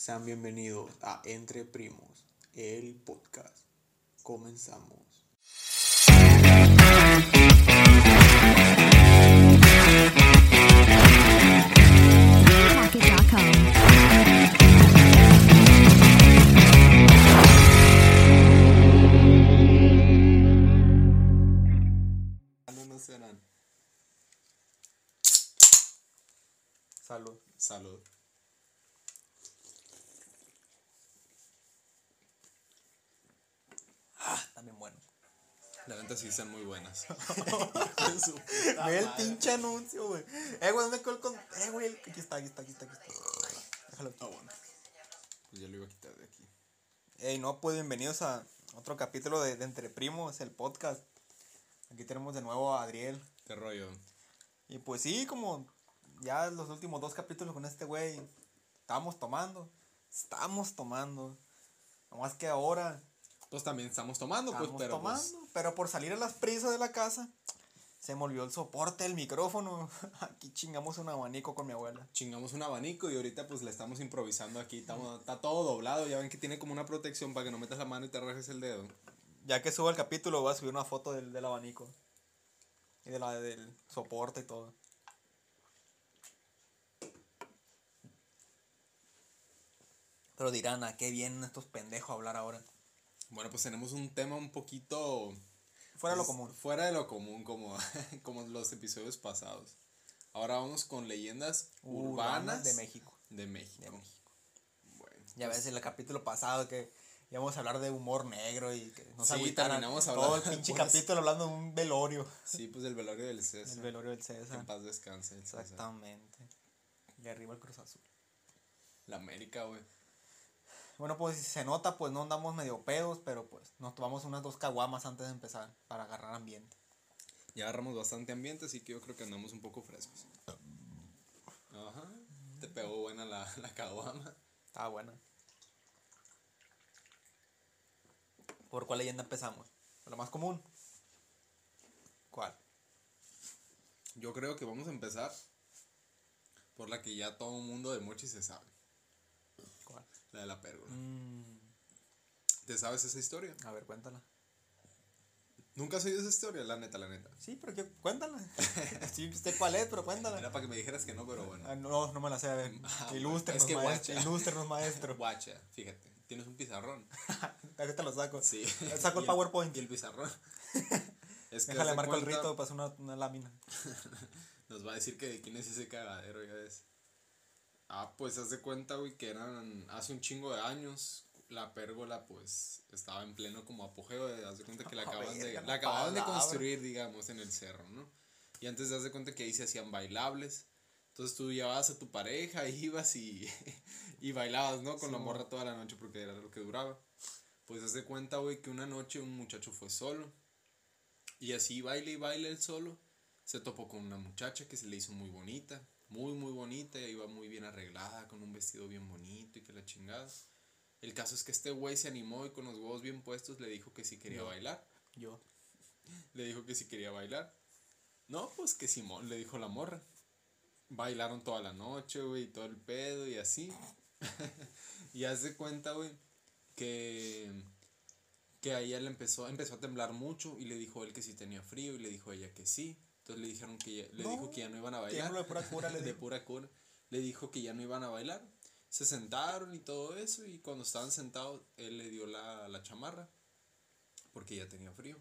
Sean bienvenidos a Entre Primos, el podcast. Comenzamos. Serán. Salud. Salud. También bueno. La neta sí están muy buenas. Ve el pinche anuncio, güey. Eh, güey, me col con. Eh, güey, aquí está, aquí está, aquí está, aquí está. Déjalo aquí. Ah, bueno. Pues ya lo iba a quitar de aquí. Ey, no, pues bienvenidos a otro capítulo de, de Entre Primos, el podcast. Aquí tenemos de nuevo a Adriel. ¿Qué rollo? Y pues sí, como ya los últimos dos capítulos con este güey, estábamos tomando. Estamos tomando. Nomás que ahora Pues también estamos tomando, estamos pues, pero tomando. pues, Pero por salir a las prisas de la casa, se me olvidó el soporte del micrófono. Aquí chingamos un abanico con mi abuela. chingamos un abanico y ahorita pues le estamos improvisando aquí. Estamos, está todo doblado, ya ven que tiene como una protección para que no metas la mano y te rajes el dedo. Ya que suba el capítulo, voy a subir una foto del, del abanico. Y de la, del soporte y todo. Pero dirán, ¿a qué vienen estos pendejos a hablar ahora? Bueno, pues tenemos un tema un poquito... Fuera de lo pues, común. Fuera de lo común, como, como los episodios pasados. Ahora vamos con leyendas urbanas, de México. De México. De México. Bueno, Ya ves en el capítulo pasado que íbamos a hablar de humor negro y que nos Sí, agüitaran. terminamos Todo el hablando pinche capítulo hablando de un velorio. sí, pues el velorio del César. El velorio del Que César. en paz descanse el César. Exactamente. Y arriba el Cruz Azul. La América, güey. Bueno, pues si se nota, pues no andamos medio pedos, pero pues nos tomamos unas dos caguamas antes de empezar para agarrar ambiente. Ya agarramos bastante ambiente, así que yo creo que andamos un poco frescos. Ajá. Te pegó buena la, la caguama. Estaba buena. ¿Por cuál leyenda empezamos? ¿Por la más común? ¿Cuál? Yo creo que vamos a empezar por la que ya todo el mundo de Mochi se sabe. La de la pérgola. Mm, ¿Te sabes esa historia? a ver, cuéntala. ¿Nunca has oído esa historia? La neta, la neta. Sí, pero ¿qué? Cuéntala. sí, sé cuál es, pero cuéntala. Era para que me dijeras que no, pero bueno. Ah, no, no me la sé. A ver, Ah, ilústrenos, es que maestro. guacha. Ilústrenos, maestro. Guacha, fíjate. Tienes un pizarrón. Ahorita lo saco. Sí. Saco el PowerPoint. Y el pizarrón. es que Déjale marco el rito, pasa una, una lámina. Nos va a decir que de quién es ese cagadero, ya ves. Ah, pues haz de cuenta, güey, que eran hace un chingo de años. La pérgola, pues, estaba en pleno como apogeo. De, haz de cuenta que la A acaban, de, la acababan de construir, digamos, en el cerro, ¿no? Y antes de de cuenta que ahí se hacían bailables. Entonces tú llevabas a tu pareja, ibas y, y bailabas, ¿no? Con la morra toda la noche porque era lo que duraba. Pues haz de cuenta, güey, que una noche un muchacho fue solo. Y así baile y baile él solo. Se topó con una muchacha que se le hizo muy bonita. Muy, muy bonita. Iba iba muy bien arreglada, con un vestido bien bonito y que la chingada. El caso es que este güey se animó y con los huevos bien puestos le dijo que sí quería bailar. Yo. Le dijo que sí quería bailar. No, pues que Simón, le dijo la morra. Bailaron toda la noche, güey, y todo el pedo y así. y haz de cuenta, güey, que que a ella le empezó, empezó a temblar mucho y le dijo él que sí tenía frío y le dijo ella que sí. Entonces le dijeron que ya- le No, dijo que ya no iban a bailar. de pura cura, le de dijo. pura cura. Le dijo que ya no iban a bailar. Se sentaron y todo eso y cuando estaban sentados él le dio la, la chamarra porque ya tenía frío.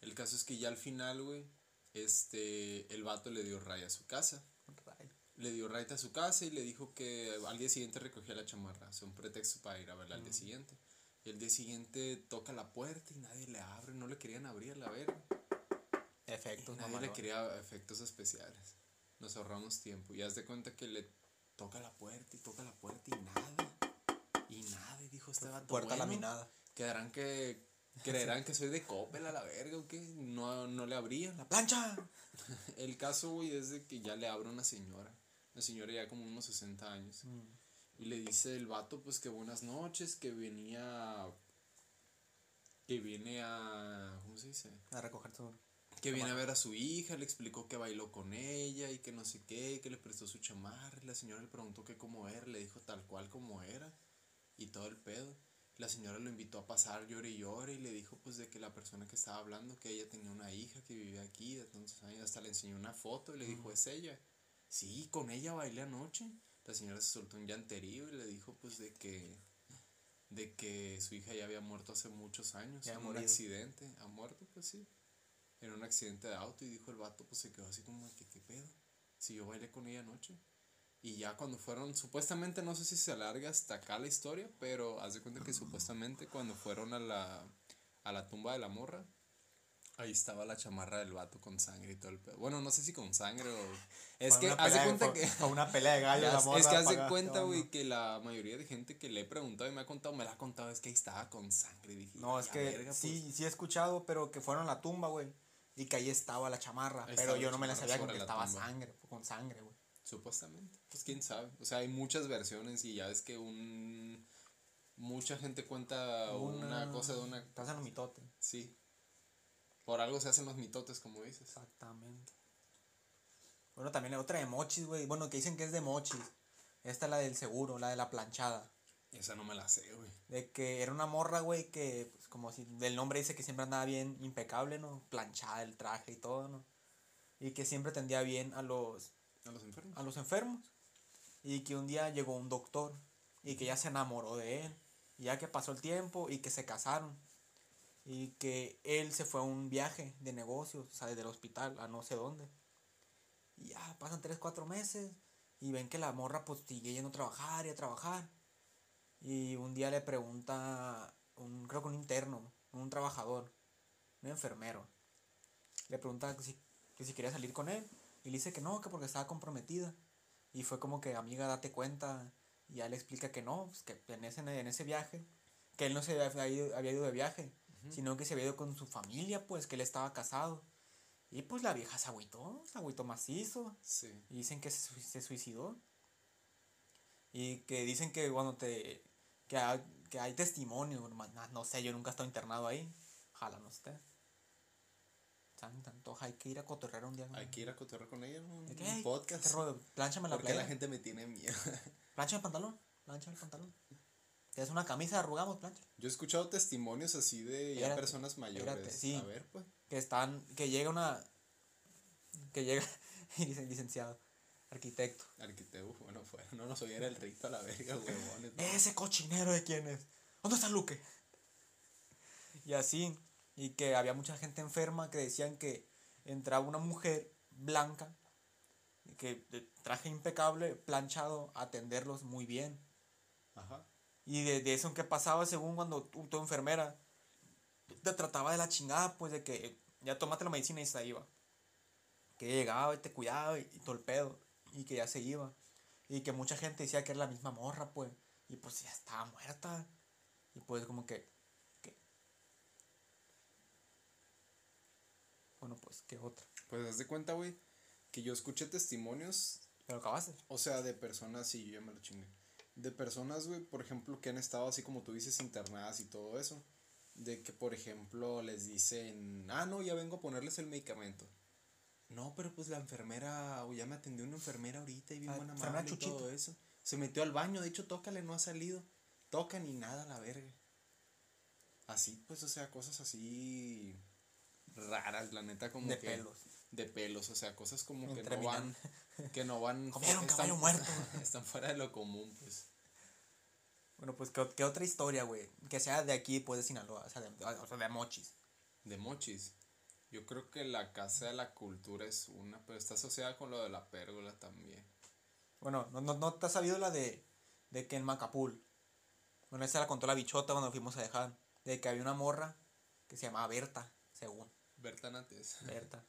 El caso es que ya al final, güey, este, el vato le dio raya a su casa. Le dio raya a su casa y le dijo que al día siguiente recogía la chamarra. O sea, un pretexto para ir a verla al día siguiente. Y el día siguiente toca la puerta y nadie le abre. No le querían abrir a la verga. Efectos, Nadie mamalón. le quería efectos especiales. Nos ahorramos tiempo. Y haz de cuenta que le toca la puerta y toca la puerta y nada. Y nada. Y dijo este vato. Puerta bueno, laminada. Quedarán que. Creerán que soy de Coppel a la verga o qué. No, no le abrían. ¡La plancha! El caso, güey, es de que ya le abre una señora. Una señora ya como unos 60 años. Y le dice el vato, pues que buenas noches, que venía. Que viene a. ¿Cómo se dice? A recoger tu. Que viene a ver a su hija, le explicó que bailó con ella y que no sé qué, que le prestó su chamarra. La señora le preguntó que cómo era, le dijo tal cual como era y todo el pedo. La señora lo invitó a pasar llore y llore y le dijo pues de que la persona que estaba hablando, que ella tenía una hija que vivía aquí de tantos años, hasta le enseñó una foto y le dijo, es ella. Sí, con ella bailé anoche. La señora se soltó un llanterío y le dijo pues de que de que su hija ya había muerto hace muchos años en un accidente. ¿Ha muerto? Pues sí. En un accidente de auto y dijo el vato, pues se quedó así como que, ¿qué pedo? Si yo bailé con ella anoche. Y ya cuando fueron, supuestamente, no sé si se alarga hasta acá la historia, pero haz de cuenta que supuestamente cuando fueron a la, a la tumba de la morra, ahí estaba la chamarra del vato con sangre y todo el pedo. Bueno, no sé si con sangre o... Es que haz de cuenta que... fue una pelea de gallos. Ya, la es morra que haz de cuenta, güey, que la mayoría de gente que le he preguntado y me ha contado, me la ha contado, es que ahí estaba con sangre. Dije, No, es "Ya, que verga, pues". sí, sí he escuchado, pero que fueron a la tumba, güey. Y que ahí estaba la chamarra. Ahí pero yo no me la sabía con que estaba tumba. sangre, con sangre, güey. Supuestamente. Pues quién sabe. O sea, hay muchas versiones y ya es que un. Mucha gente cuenta una, cosa de una. Estás en los mitotes. Sí. Por algo se hacen los mitotes, como dices. Exactamente. Bueno, también hay otra de mochis, güey. Bueno, que dicen que es de mochis. Esta es la del seguro, la de la planchada. Esa no me la sé, güey. De que era una morra, güey, que, como si del nombre dice que siempre andaba bien impecable, ¿no? Planchada el traje y todo, ¿no? Y que siempre tendía bien a los, A los enfermos. a los enfermos. Y que un día llegó un doctor y que ya se enamoró de él. Y ya que pasó el tiempo y que se casaron. Y que él se fue a un viaje de negocios, o sea, desde el hospital a no sé dónde. Y ya pasan 3, 4 meses y ven que la morra pues sigue yendo a trabajar y a trabajar. Y un día le pregunta, un, creo que un interno, un trabajador, un enfermero. Le pregunta que si, que si quería salir con él. Y le dice que no, que porque estaba comprometida. Y fue como que, amiga, date cuenta. Y ya le explica que no, pues, que en ese, en ese viaje, que él no se había ido, había ido de viaje, sino que se había ido con su familia, pues, que él estaba casado. Y pues la vieja se agüitó, se agüitó macizo. Sí. Y dicen que se, se suicidó. Y que dicen que cuando te. que que hay testimonio, no, no sé, yo nunca he estado internado ahí. Ojalá no esté. Tan, tanto, hay que ir a cotorrear un día. Hay que ir a cotorrear con ella, ¿no? ¿De Un qué? Ay, podcast. ¿qué rollo? Plánchame la Porque la gente me tiene miedo. Plancha el pantalón. Plancha el pantalón. Es una camisa, arrugamos, plancha. Yo he escuchado testimonios así de ya personas mayores. espérate, sí. A ver, pues. Que están. que llega una. que llega. y dicen licenciado, arquitecto. Arquitecto, bueno, fuera. No nos oyera el rito a la verga, huevones. ¿no? Ese cochinero de quién es. ¿Dónde está Luque? Y así. Y que había mucha gente enferma que decían que entraba una mujer blanca, que de traje impecable, planchado, a atenderlos muy bien. Ajá. Y de, de eso que pasaba según cuando tu, tu enfermera te trataba de la chingada, pues de que ya tomaste la medicina y se iba. Que llegaba y te cuidaba y, y todo el pedo. Y que ya se iba. Y que mucha gente decía que era la misma morra, pues. Y pues ya estaba muerta. Y pues como que... que- Bueno, pues, ¿qué otra? Pues haz de cuenta, güey, que yo escuché testimonios ¿Te lo acabaste? O sea, de personas, sí, yo ya me lo chingué. De personas, güey, por ejemplo, que han estado así como tú dices, internadas y todo eso. De que, por ejemplo, les dicen, ah, no, ya vengo a ponerles el medicamento. No, pero pues la enfermera, o ya me atendió una enfermera ahorita y bien Ah, buena madre y todo eso. Se metió al baño, de hecho, tócale, no ha salido. Toca ni nada, la verga. Así, pues, o sea, cosas así raras, la neta, como De que- pelos. De pelos, o sea, cosas como que no van, que no van. Comieron están- caballo muerto. Están fuera de lo común, pues. Bueno, pues, ¿qué, qué otra historia, güey? Que sea de aquí, pues, de Sinaloa, o sea, de, o sea, de Mochis. De mochis. Yo creo que la Casa de la Cultura es una, pero está asociada con lo de la pérgola también. Bueno, ¿no, no, no te has sabido la de, de que en Macapul? Bueno, esa la contó la bichota cuando fuimos a dejar. De que había una morra que se llamaba Berta, según. Bertanates. Berta,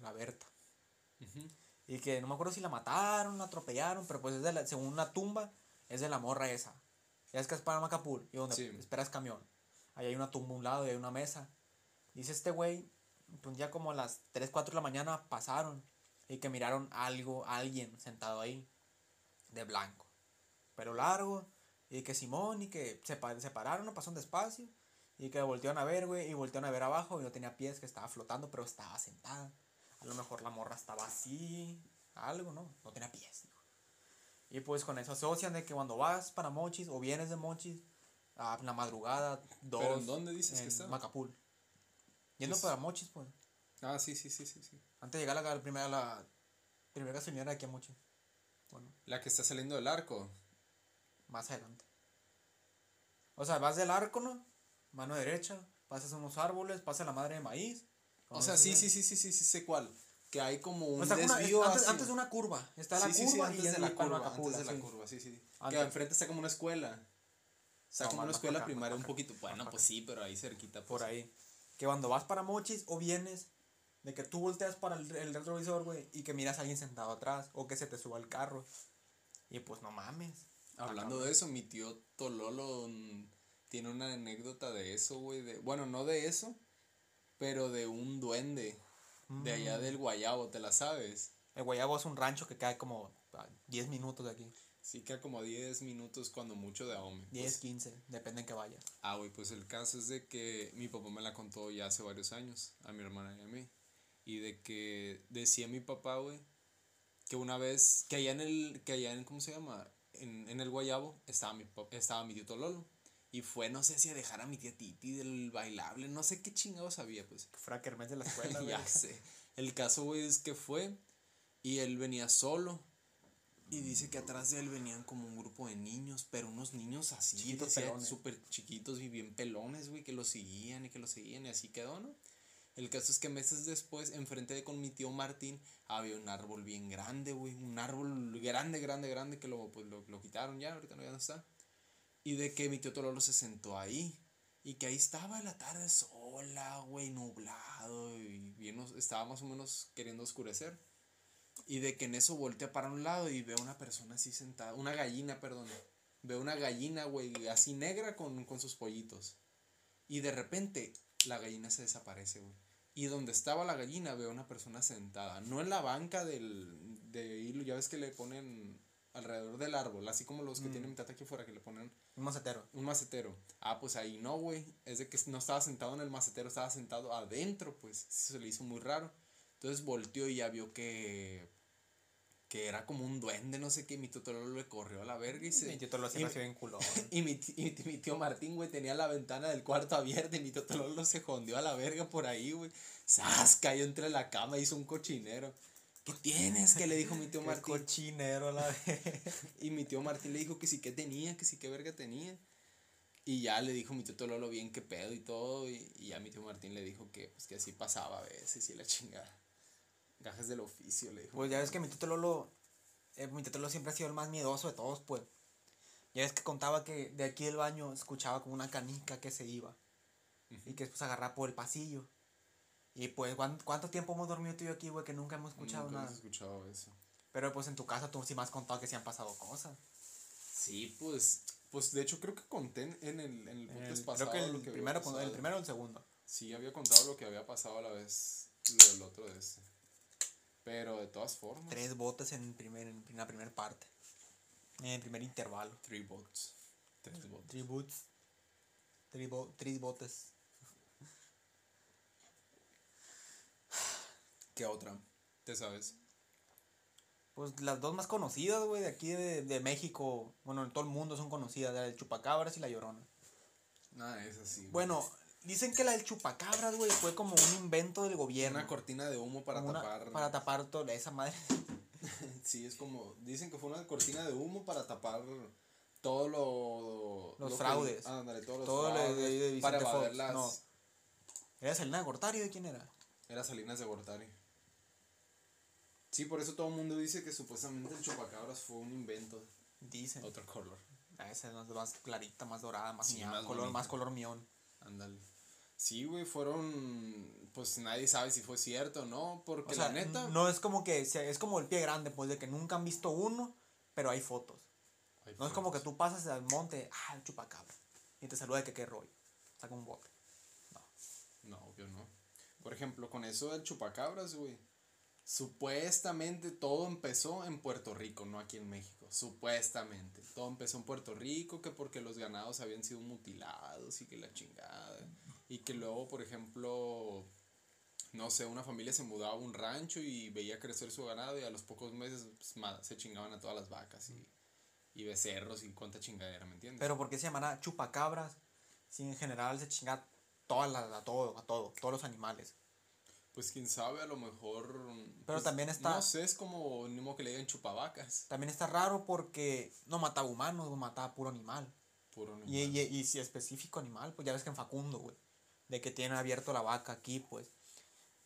la Berta. Y que no me acuerdo si la mataron, la atropellaron, pero pues es de la, según una tumba, es de la morra esa. Ya es que es para Macapul, y donde Sí. esperas camión. Ahí hay una tumba a un lado y hay una mesa. Dice este güey, pues ya como a las 3, 4 de la mañana pasaron y que miraron algo, alguien sentado ahí, de blanco, pero largo, y que Simón, y que se, pa- se pararon, pasaron despacio, y que voltearon a ver, güey, y voltearon a ver abajo, y no tenía pies, que estaba flotando, pero estaba sentada. A lo mejor la morra estaba así, algo, ¿no? No tenía pies. Y pues con eso asocian de que cuando vas para Mochis o vienes de Mochis, a la madrugada, dos. ¿Pero en dónde dices que está? Macapul. Yendo Sí, para Mochis, pues. Ah, sí, sí, sí, sí, sí. Antes de llegar a la, primera, la primera gasolinera de aquí a Mochis. Bueno, La que está saliendo del arco. más adelante. O sea, vas del arco, ¿no? Mano derecha, pasas unos árboles, pasas la madre de maíz. O sea, sí, sí, sí, sí, sí, sí, sé cuál. Que hay como un O sea, una- antes, antes de una curva. Está la sí, sí, curva sí, y antes ya de la curva, antes de la sí. curva, sí, sí. sí. Antes. Que enfrente está como una escuela. Está No, como una escuela acá, primaria un poquito. Bueno, pues sí, pero ahí cerquita. pues. Por ahí. Que cuando vas para Mochis o vienes, de que tú volteas para el, el retrovisor, güey, y que miras a alguien sentado atrás, o que se te suba el carro. Y pues no mames. Hablando de eso, mi tío Tololo mm, tiene una anécdota de eso, güey. de- Bueno, no de eso, pero de un duende de allá del Guayabo, ¿te la sabes? El Guayabo es un rancho que cae como a 10 minutos de aquí. Sí, queda como 10 minutos cuando mucho de Ahome. 10, pues. 15, depende en que vayas. Ah, güey, pues el caso es de que mi papá me la contó ya hace varios años, a mi hermana y a mí. Y de que decía mi papá, güey, que una vez, que allá en el, que allá en, ¿cómo se llama? En, en el Guayabo estaba mi, estaba mi tío Tololo. Y fue, no sé si a dejar a mi tía Titi del bailable, no sé qué chingados sabía, pues. Kermés de la escuela, güey. ya sé. El caso, güey, es que fue y él venía solo. Y dice que atrás de él venían como un grupo de niños, pero unos niños así, Chiquitos, súper chiquitos y bien pelones, güey, que lo seguían y que lo seguían y así quedó, ¿no? El caso es que meses después, enfrente de con mi tío Martín, había un árbol bien grande, güey, un árbol grande, grande, grande, que lo, pues, lo, lo quitaron ya, ahorita no ya no está. Y de que mi tío Tololo se sentó ahí. Y que ahí estaba la tarde sola, güey, nublado. Y bien, estaba más o menos queriendo oscurecer. Y de que en eso voltea para un lado y veo una persona así sentada. Una gallina, perdón. Veo una gallina, güey, así negra con, con sus pollitos. Y de repente la gallina se desaparece, güey. Y donde estaba la gallina veo una persona sentada. No en la banca del, de hilo, ya ves que le ponen alrededor del árbol. Así como los que tienen mi tata aquí afuera que le ponen Un macetero. un macetero. Ah, pues ahí no, güey. Es de que no estaba sentado en el macetero, estaba sentado adentro, pues. Eso se le hizo muy raro. Entonces volteó y ya vio que. Que era como un duende, no sé qué. Mi tío le corrió a la verga y se. Mi tío Tololo y- siempre sido bien culón. y mi, ti- y mi tío Martín, güey, tenía la ventana del cuarto abierta y mi tío Tololo se jondeó a la verga por ahí, güey. ¡Sas! Cayó entre la cama, hizo un cochinero. ¿Qué tienes? Que le dijo mi tío Martín. cochinero la vez. Y mi tío Martín le dijo que sí que tenía, que sí que verga tenía. Y ya le dijo mi tío Tololo bien qué pedo y todo. Y, y ya mi tío Martín le dijo que, pues, que así pasaba a veces y la chingada. Gajes del oficio, le dijo. Pues ya ves que mi tío Lolo, eh, mi tío Lolo siempre ha sido el más miedoso de todos, pues. Ya ves que contaba que de aquí del baño escuchaba como una canica que se iba. Y que después agarraba por el pasillo. Y pues, ¿cuán- ¿cuánto tiempo hemos dormido tú y yo aquí, güey? Que nunca hemos escuchado Nunca nada. hemos escuchado eso. Pero pues en tu casa tú sí me has contado que sí han pasado cosas. Sí, pues, pues de hecho creo que conté en el, en el podcast pasado creo que el lo que primero, el primero o el segundo. Sí, había contado lo que había pasado a la vez lo del otro de este. Pero de todas formas. Tres botes en, primer, en la primera parte. En el primer intervalo. Three bots. Tres bots. Three boots. Three, bo- tres botes. ¿Qué otra? ¿Te sabes? Pues las dos más conocidas, güey, de aquí de, de México. Bueno, en todo el mundo son conocidas. La del chupacabras y la llorona. Nada, es así. Bueno, dicen que la del chupacabras, güey, fue como un invento del gobierno. una cortina de humo para una- tapar. Para tapar toda esa madre. Sí, es como. Dicen que fue una cortina de humo para tapar todo lo. Los lo que- fraudes. ándale, todos los Todo de- fraudes. de para las. no. ¿Era Selena Gortari de quién era? Era Salinas de Gortari. Sí, por eso todo el mundo dice que supuestamente el chupacabras fue un invento. Dicen. Otro color. Ah, Esa es más, clarita, más dorada, más Sí, miau, más color, bonita. más color mión. Ándale. Sí, güey, fueron. Pues nadie sabe si fue cierto o no. Porque O sea, la neta. no es como que sea- es como el pie grande, pues de que nunca han visto uno, pero hay fotos. No es como que tú pasas al monte, ah, el chupacabra, y te saluda de que qué rollo. Saca un bote. No, obvio no. Por ejemplo, con eso del chupacabras, güey. Supuestamente todo empezó en Puerto Rico, no aquí en México. Supuestamente. Todo empezó en Puerto Rico, que porque los ganados habían sido mutilados y que la chingada. Y que luego, por ejemplo, no sé, una familia se mudaba a un rancho y veía crecer su ganado y a los pocos meses pues, se chingaban a todas las vacas y, y becerros y cuánta chingadera, ¿me entiendes? Pero ¿por qué se llamará chupacabras? Si en general se chinga todas las- a todo, a todo, todos los animales. Pues quién sabe, a lo mejor. Pero pues, también está- No sé, es como ni modo que le digan chupavacas. También está raro porque no mataba humanos, mataba puro animal. Puro Y, animal. y, y si específico animal, pues ya ves que en Facundo, güey. De que tiene abierto la vaca aquí, pues.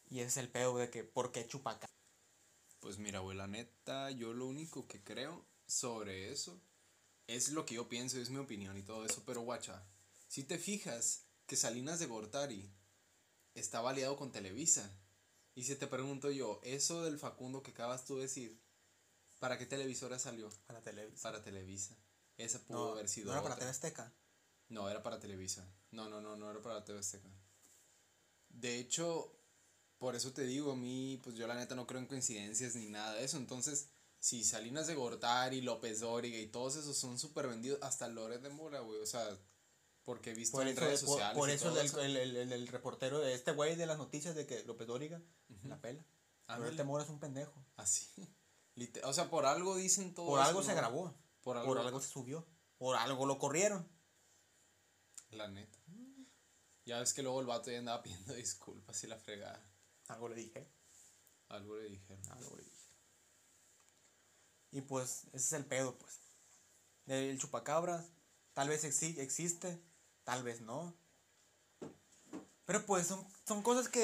Y es el pedo de que, ¿por qué chupacabras? Pues mira, güey, la neta, yo lo único que creo sobre eso es lo que yo pienso, es mi opinión y todo eso, pero guacha, si te fijas que Salinas de Gortari estaba aliado con Televisa, y si te pregunto yo, eso del Facundo que acabas tú de decir, ¿para qué televisora salió? Para televisión. Para Televisa. Esa pudo no, haber sido no era para. TV Azteca. No, era para Televisa. No, no, no, no era para TV Azteca. De hecho, por eso te digo, a mí, pues yo la neta no creo en coincidencias ni nada de eso. Entonces, si Salinas de Gortari, López Dóriga y todos esos son súper vendidos, hasta Loret de Mora, güey. O sea, porque he visto Por en eso, redes sociales. por eso el, eso. el, el, reportero de este güey de las noticias de que López Dóriga la pela. Ándale. Pero el temor es un pendejo. Así. Lite- O sea, por algo dicen todo Por eso, algo se grabó. Por algo. Por algo se subió. Por algo lo corrieron. La neta. Ya ves que luego el vato ya andaba pidiendo disculpas y la fregada. Algo le dije. Algo le dijeron. Algo le dije. Y pues, ese es el pedo, pues. El chupacabras, tal vez exi- existe, tal vez no. Pero pues son, son cosas que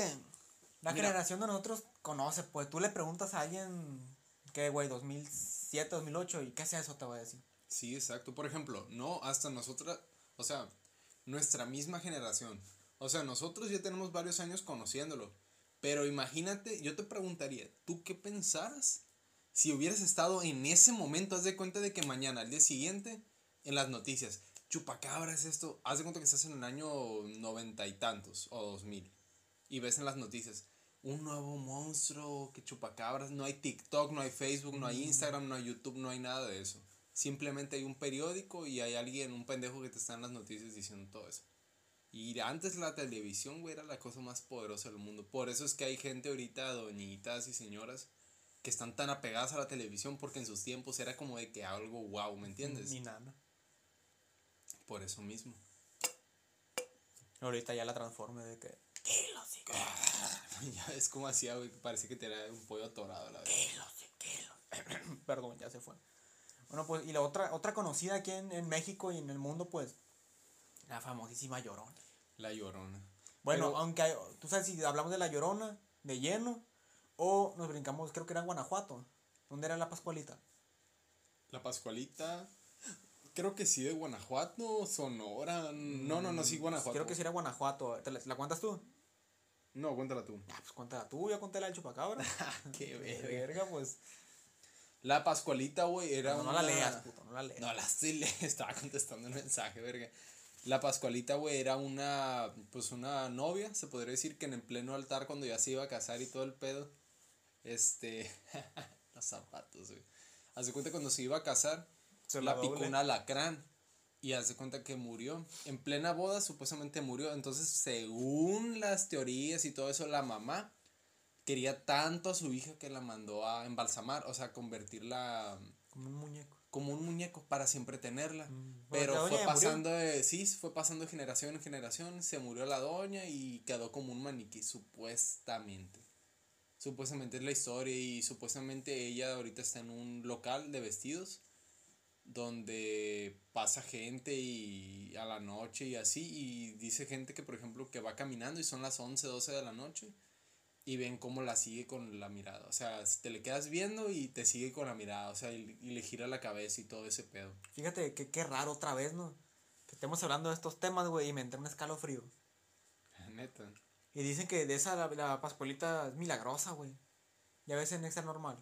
la Mira. generación de nosotros conoce, pues. Tú le preguntas a alguien, ¿qué, güey? 2007, 2008, ¿y qué es eso? Te voy a decir. Sí, exacto. Por ejemplo, no hasta nosotras, o sea, nuestra misma generación. O sea, nosotros ya tenemos varios años conociéndolo. Pero imagínate, yo te preguntaría, ¿tú qué pensaras si hubieras estado en ese momento? Haz de cuenta de que mañana, al día siguiente, en las noticias, chupacabras esto, haz de cuenta que estás en el año noventa y tantos o dos mil y ves en las noticias un nuevo monstruo que chupacabras, no hay TikTok, no hay Facebook, no hay Instagram, no hay YouTube, no hay nada de eso. Simplemente hay un periódico y hay alguien, un pendejo que te está en las noticias diciendo todo eso. Y antes la televisión, güey, era la cosa más poderosa del mundo. Por eso es que hay gente ahorita, doñitas y señoras, que están tan apegadas a la televisión porque en sus tiempos era como de que algo wow, ¿me entiendes? Ni nada. Por eso mismo. Ahorita ya la transforme de que. Kilo, sí, ya ves cómo hacía, güey, parece que te era un pollo atorado, la verdad. kilo, sí, kilo. Perdón, ya se fue. Bueno, pues, y la otra, otra conocida aquí en, en México y en el mundo, pues, la famosísima Llorona. La llorona. Bueno, Pero- aunque hay- tú sabes si hablamos de la Llorona, de lleno, o nos brincamos, creo que era en Guanajuato. ¿Dónde era la Pascualita? La Pascualita. Creo que sí de Guanajuato, Sonora. No, no, no, sí Guanajuato. Mm, Creo que sí era Guanajuato. ¿Te la, la cuentas tú? No, cuéntala tú. Ah, pues cuéntala tú, ya conté la del chupacabra. Qué verga. pues. La Pascualita, güey, era No, no una... la leas, puto, no la leas. No, la estoy le- estaba contestando el mensaje, verga. La Pascualita, güey, era una, pues una novia, se podría decir que en el pleno altar cuando ya se iba a casar y todo el pedo, Este. los zapatos, güey. Haz de cuenta cuando se iba a casar, Se la la picó un alacrán. Y haz de cuenta que murió. En plena boda, supuestamente murió. Entonces, según las teorías y todo eso, la mamá quería tanto a su hija que la mandó a embalsamar. O sea, convertirla Como un muñeco. para siempre tenerla. Mm, Pero fue murió. pasando de, sí, fue pasando de generación en generación, se murió la doña y quedó como un maniquí, supuestamente. Supuestamente es la historia y supuestamente ella ahorita está en un local de vestidos donde pasa gente y a la noche y así y dice gente que por ejemplo que va caminando y son las 11, 12 de la noche y ven cómo la sigue con la mirada. O sea, te le quedas viendo y te sigue con la mirada. O sea, y, y le gira la cabeza y todo ese pedo. Fíjate que qué raro otra vez, ¿no? Que estemos hablando de estos temas, güey, y me entra un escalofrío. Neta. Y dicen que de esa la, la pascualita es milagrosa, güey. Ya ves en Extra Normal.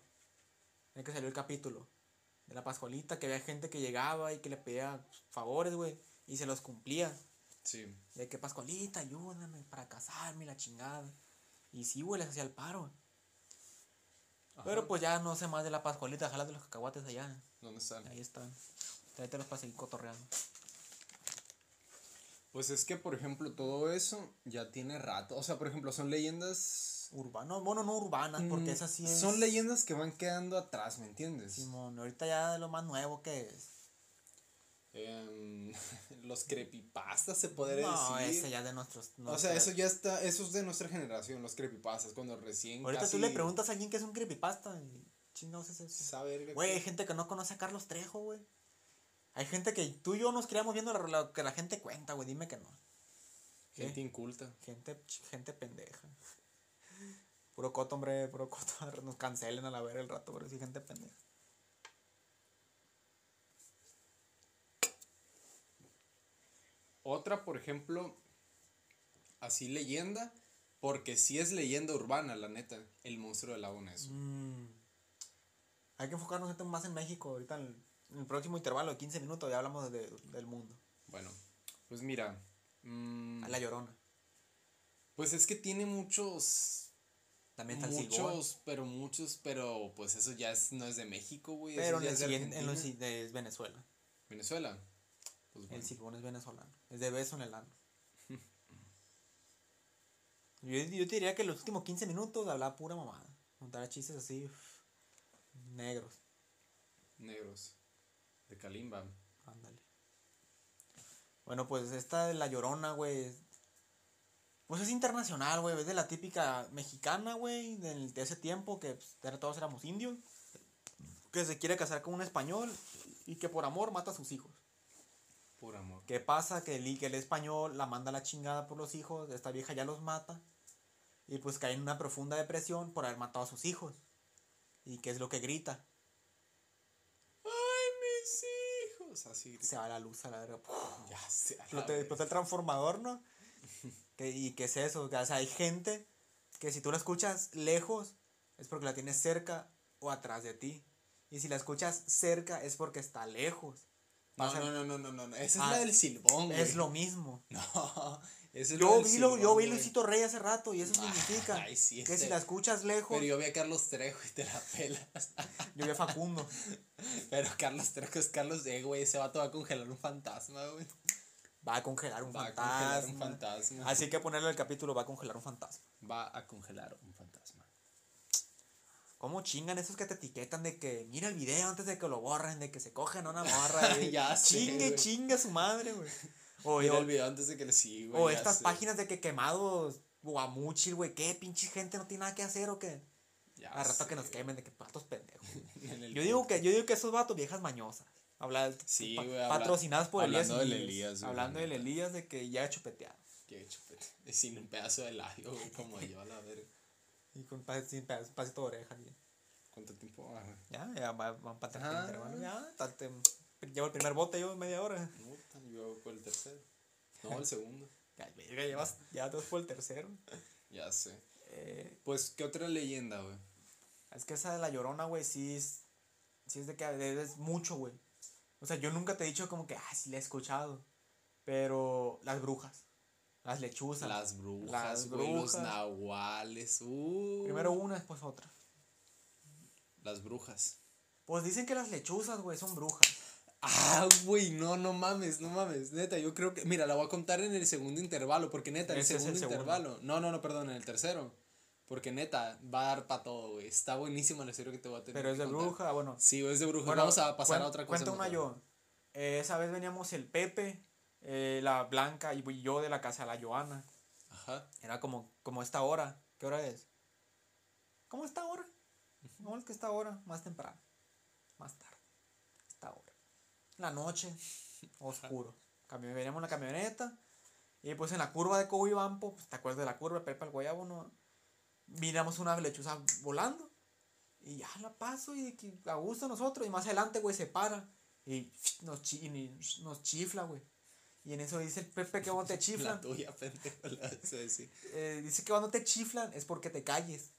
En que salió el capítulo. De la pascualita, que había gente que llegaba y que le pedía favores, güey. Y se los cumplía. Sí. De que Pascualita, ayúdame para casarme, la chingada. Y sí, güey, les hacía el paro. Pero pues ya no sé más de la Pascualita, jala de los cacahuates allá. ¿Dónde están? Ahí están. Tráetelos para seguir cotorreando. Pues es que, por ejemplo, todo eso ya tiene rato. O sea, por ejemplo, son leyendas. Urbano, bueno, no urbanas, porque mm, esas sí es. Son leyendas que van quedando atrás, ¿me entiendes? Simón, ahorita ya de lo más nuevo que es. Em, los creepypastas se podría no, decir. ese ya de nuestros. O sea, eso ya está, eso es de nuestra generación, los creepypastas, cuando recién Ahorita casi tú le preguntas a alguien que es un creepypasta y chingados es eso. saber Güey, hay gente que no conoce a Carlos Trejo, güey. Hay gente que tú y yo nos criamos viendo lo, lo que la gente cuenta, güey. Dime que no. gente ¿Qué? inculta. Gente, gente pendeja. Puro coto, hombre, puro coto. Nos cancelen a la ver el rato, pero sí, gente pendeja. Otra, por ejemplo, así leyenda, porque sí es leyenda urbana, la neta, el monstruo de lago Ness. Mm. Hay que enfocarnos más en México. Ahorita en el, próximo intervalo de 15 minutos ya hablamos de- del mundo. Bueno, pues mira, mm, A la llorona. pues es que tiene muchos, También está el muchos, pero muchos, pero pues eso ya es, no es de México, güey. Pero eso ya es de en los Venezuela. Venezuela. Pues El silbón es venezolano. Es de beso en el ano. yo, yo te diría que los últimos 15 minutos hablaba pura mamada. Contaba chistes así. negros. Negros. De Kalimba. Ándale. Bueno, pues esta de La Llorona, güey. Pues es internacional, güey. Es de la típica mexicana, güey. De ese tiempo que pues, todos éramos indios. Que se quiere casar con un español. Y que por amor mata a sus hijos. Por amor. ¿Qué pasa? Que el, que el español la manda a la chingada por los hijos. Esta vieja ya los mata. Y pues cae en una profunda depresión por haber matado a sus hijos. ¿Y qué es lo que grita? ¡Ay, mis hijos! Así. Se va la luz a la verga. Ya la explota, explota el transformador, ¿no? ¿Y qué es eso? O sea, hay gente que si tú la escuchas lejos es porque la tienes cerca o atrás de ti. Y si la escuchas cerca es porque está lejos. No, Pasa- no, no, no, no, no, no. Esa Ah, es la del silbón, güey. Es lo mismo. No, es Yo vi, lo, yo silbón, vi. Luisito Rey hace rato y eso Ay, significa sí, que este- si la escuchas lejos, Pero yo vi a Carlos Trejo y te la pelas. yo vi a Facundo. Pero Carlos Trejo es Carlos de, güey. Ese vato va a congelar un fantasma, güey. Va a congelar un Va a fantasma. congelar un fantasma. Así que ponerle el capítulo va a congelar un fantasma. Va a congelar un fantasma. ¿Cómo chingan esos que te etiquetan de que mira el video antes de que lo borren, de que se cogen a una morra? Ya sé, Chingue, güey. chingue a su madre, güey. O, Mira o- el video antes de que le siga, güey. o estas sé. páginas de que quemados guamuchil, güey. ¿Qué pinche gente no tiene nada que hacer o qué? Ya A rato sé, que nos quemen de que patos pendejos. Yo digo que, yo digo que esos vatos viejas mañosas. Hablar, Sí, pa- patrocinadas por Elías. hablando del Elías. Hablando la del. Elías de que ya chupeteado. Qué chupete. Y Sin un pedazo de labio, güey, como yo a la verga. Y con pa- sin pa- pasito de oreja. y- ¿Cuánto tiempo? Ah. Ya, ya va- van para Ah. tercer intervalo. Ya, tate- llevo el primer bote yo media hora. Puta, yo por el tercero. No, el segundo. Ya, verga, llevas, ya dos por el tercero. Ya sé. Eh, Pues, ¿qué otra leyenda, güey? es que esa de la llorona, güey, sí es. Sí es de que es mucho, güey. O sea, yo nunca te he dicho como que, ah, sí la he escuchado. Pero las brujas, las lechuzas. Las brujas, Las güey, los brujas. nahuales. Uh. Primero una, después otra. Las brujas. Pues dicen que las lechuzas, güey, son brujas. Ah, güey, no, no mames, no mames. Neta, yo creo que. Mira, la voy a contar en el segundo intervalo, porque neta, en el segundo segundo. intervalo. No, no, no, perdón, en el tercero. Porque neta, va a dar para todo, güey. Está buenísima la serie que te voy a tener. Pero es de contar. bruja, bueno. Sí, es de bruja. Bueno, Vamos a pasar a otra cosa. Cuenta una yo. Eh, esa vez veníamos el Pepe, eh, la Blanca y yo de la casa de la Joana. Ajá. Era como, como esta hora. ¿Qué hora es? ¿Cómo esta hora? ¿Cómo es que esta hora? Más temprano. Más tarde. Esta hora. La noche. Oscuro. Veníamos en la camioneta. Y pues en la curva de Cobibampo, pues, ¿te acuerdas de la curva? Pepa el Guayabo, ¿no? Miramos una lechuza volando. Y ya la paso y que a gusto nosotros. Y más adelante, güey, se para. Y nos, chi- y nos chifla, güey. Y en eso dice el Pepe que cuando te chiflan. La tuya, pendejo, la eh, dice que cuando te chiflan es porque te calles.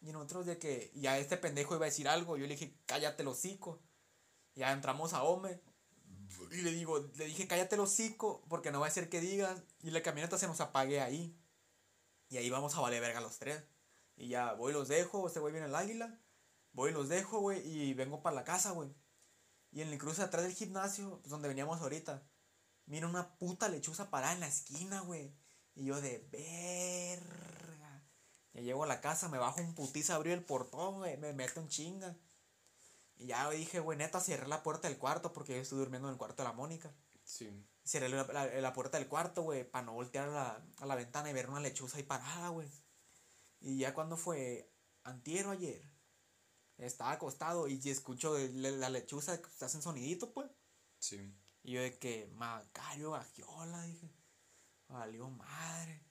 Y nosotros de que ya este pendejo iba a decir algo, yo le dije, cállate el hocico. Ya entramos a Ome. Y le digo, le dije, cállate el hocico, porque no va a ser que digas. Y la camioneta se nos apague ahí. Y ahí vamos a valer verga los tres. Y ya voy y los dejo, este güey viene el águila. Voy y los dejo, güey, y vengo para la casa, güey. Y en el cruce atrás del gimnasio, pues donde veníamos ahorita, mira una puta lechuza parada en la esquina, güey. Y yo de verga. Ya llego a la casa, me bajo un putiza, abrí el portón, güey, me meto en chinga. Y ya dije, güey, neta, cerré la puerta del cuarto porque yo estoy durmiendo en el cuarto de la Mónica. Sí. Cerré la, la- la puerta del cuarto, güey, para no voltear a la, a la ventana y ver una lechuza ahí parada, güey. Y ya cuando fue antier o ayer, estaba acostado y escucho la lechuza hacen sonidito, pues. Sí. Y yo de que, Macario Agiola, dije, valió madre.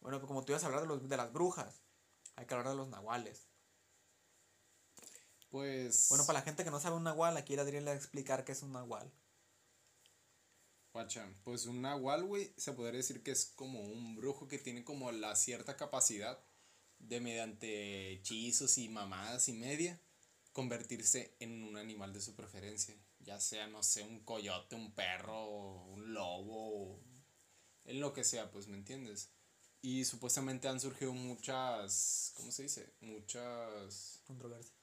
Bueno, pues como tú ibas a hablar de, los, de las brujas, hay que hablar de los nahuales. Pues. Bueno, para la gente que no sabe un nahual, aquí Adrián le va a explicar qué es un nahual. Guacha, pues un nahual, güey, se podría decir que es como un brujo que tiene como la cierta capacidad de mediante hechizos y mamadas y media convertirse en un animal de su preferencia. Ya sea, no sé, un coyote, un perro, un lobo, en lo que sea, pues, ¿me entiendes? Y supuestamente han surgido muchas, ¿cómo se dice? Muchas Controversia.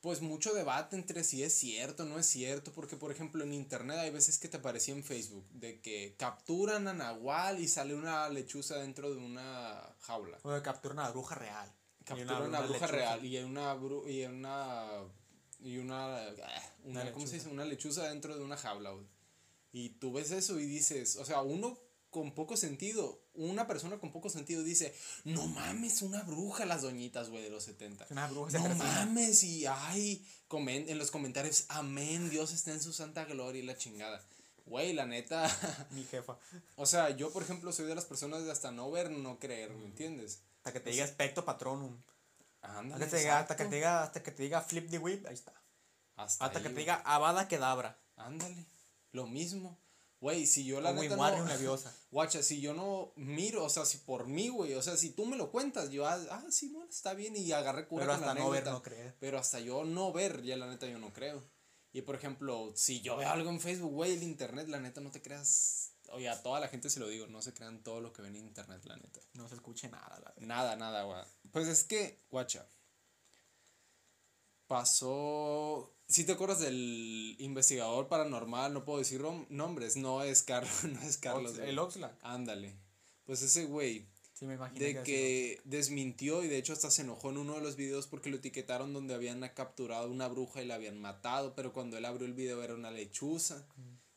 pues mucho debate entre si es cierto o no es cierto, porque por ejemplo en internet hay veces que te aparecía en Facebook de que capturan a Nahual y sale una lechuza dentro de una jaula. O de capturar una bruja real. Capturan una, bruja real y hay una bru- y hay una y una, ah, una, Una ¿cómo se lechuza. dice? Una lechuza dentro de una jaula, güey. Y tú ves eso y dices, o sea, uno con poco sentido, una persona con poco sentido dice, no mames, una bruja, las doñitas, güey, de los 70. Una bruja No mames, y ay, comen, en los comentarios, amén, Dios está en su santa gloria y la chingada. Güey, la neta, Mi jefa. o sea, yo por ejemplo soy de las personas de hasta no ver, no creer, ¿me entiendes? Hasta que te diga espectro patronum. Ándale, Hasta que, te diga, hasta que te diga, hasta que te diga flip the whip, ahí está. Hasta, Hasta ahí, que te diga abada kedabra. Ándale, lo mismo. Güey, si yo la O neta no... Leviosa. Guacha, si yo no miro, o sea, si por mí, güey, o sea, si tú me lo cuentas, yo, ah, ah, sí, bueno, está bien, y agarré cura Pero con la hasta no ver, no creer. Pero hasta yo no ver, ya la neta yo no creo. Y por ejemplo, si yo veo algo en Facebook, güey, el internet, la neta no te creas. Oye, a toda la gente se lo digo, no se crean todo lo que ven en internet, la neta. No se escuche nada, la verdad. Nada, nada, güey. Pues es que, guacha. Pasó. Si te acuerdas del investigador paranormal, no puedo decir nombres, no es Carlos, no es Carlos. Ox- güey. el Oxlack. Ándale. Pues ese güey, Sí, me imagino. de que desmintió y de hecho hasta se enojó en uno de los videos porque lo etiquetaron donde habían capturado una bruja y la habían matado, pero cuando él abrió el video era una lechuza.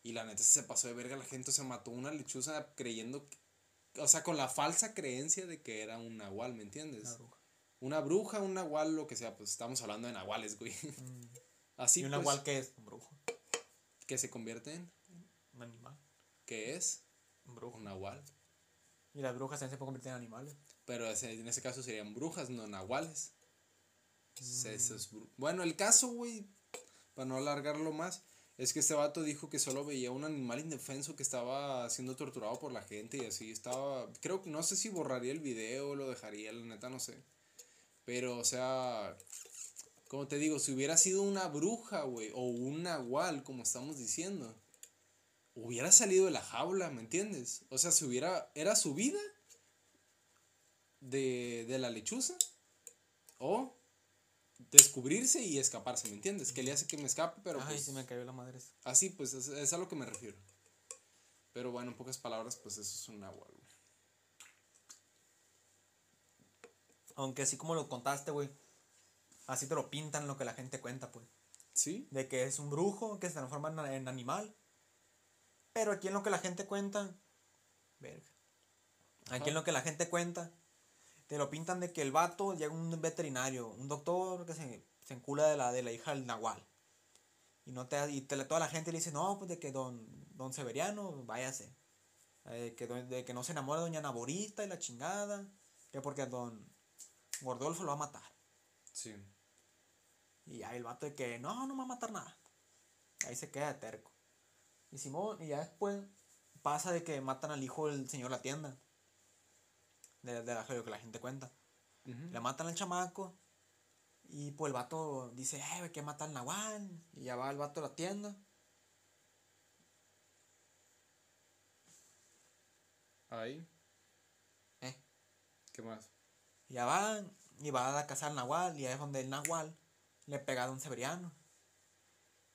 Y la neta se pasó de verga, la gente se mató una lechuza creyendo, que- o sea, con la falsa creencia de que era un nahual, ¿me entiendes? Una bruja. Una bruja, un nahual, lo que sea, pues estamos hablando de nahuales, güey. Así ¿Y un pues, nahual qué es? Un brujo. que se convierte en, Un animal. ¿qué es? Un brujo. Un nahual. Y las brujas también se pueden convertir en animales. Pero ese- en ese caso serían brujas, no nahuales. Eso Mm. es Bueno, el caso, güey, para no alargarlo más, es que este vato dijo que solo veía un animal indefenso que estaba siendo torturado por la gente y así estaba. Creo que no sé si borraría el video o lo dejaría, la neta no sé. Pero, o sea, como te digo, si hubiera sido una bruja, güey, o un nahual, como estamos diciendo, hubiera salido de la jaula, ¿me entiendes? O sea, si hubiera. Era su vida de, de la lechuza o descubrirse y escaparse, ¿me entiendes? Que le hace que me escape, pero Ay, pues, se me cayó la madre. esa. así, pues es, es a lo que me refiero. Pero bueno, en pocas palabras, pues eso es un agua, güey. Aunque así como lo contaste, güey. Así te lo pintan lo que la gente cuenta, pues. ¿Sí? De que es un brujo que se transforma en, en animal. Pero aquí en lo que la gente cuenta. Verga. Aquí en lo que la gente cuenta. Te lo pintan de que el vato llega un veterinario, un doctor que se, se encula de la, de la hija del Nahual. Y, no te, y te- toda la gente le dice, no, pues de que don, don Severiano, váyase. Eh, que, de que no se enamora de doña Naborita y la chingada. Que porque don Gordolfo lo va a matar. Sí. Y ya el vato de que no, no me va a matar nada. Ahí se queda terco. Y Simón, y ya después pasa de que matan al hijo del señor la tienda. De, de la, lo que la gente cuenta. Le matan al chamaco. Y pues el vato dice, eh, que matar al Nahual. Y ya va el vato a la tienda. Ahí. Eh. ¿Qué más? Y ya va. Y va a la casa del Nahual. Y ahí es donde el Nahual le pega a don Severiano.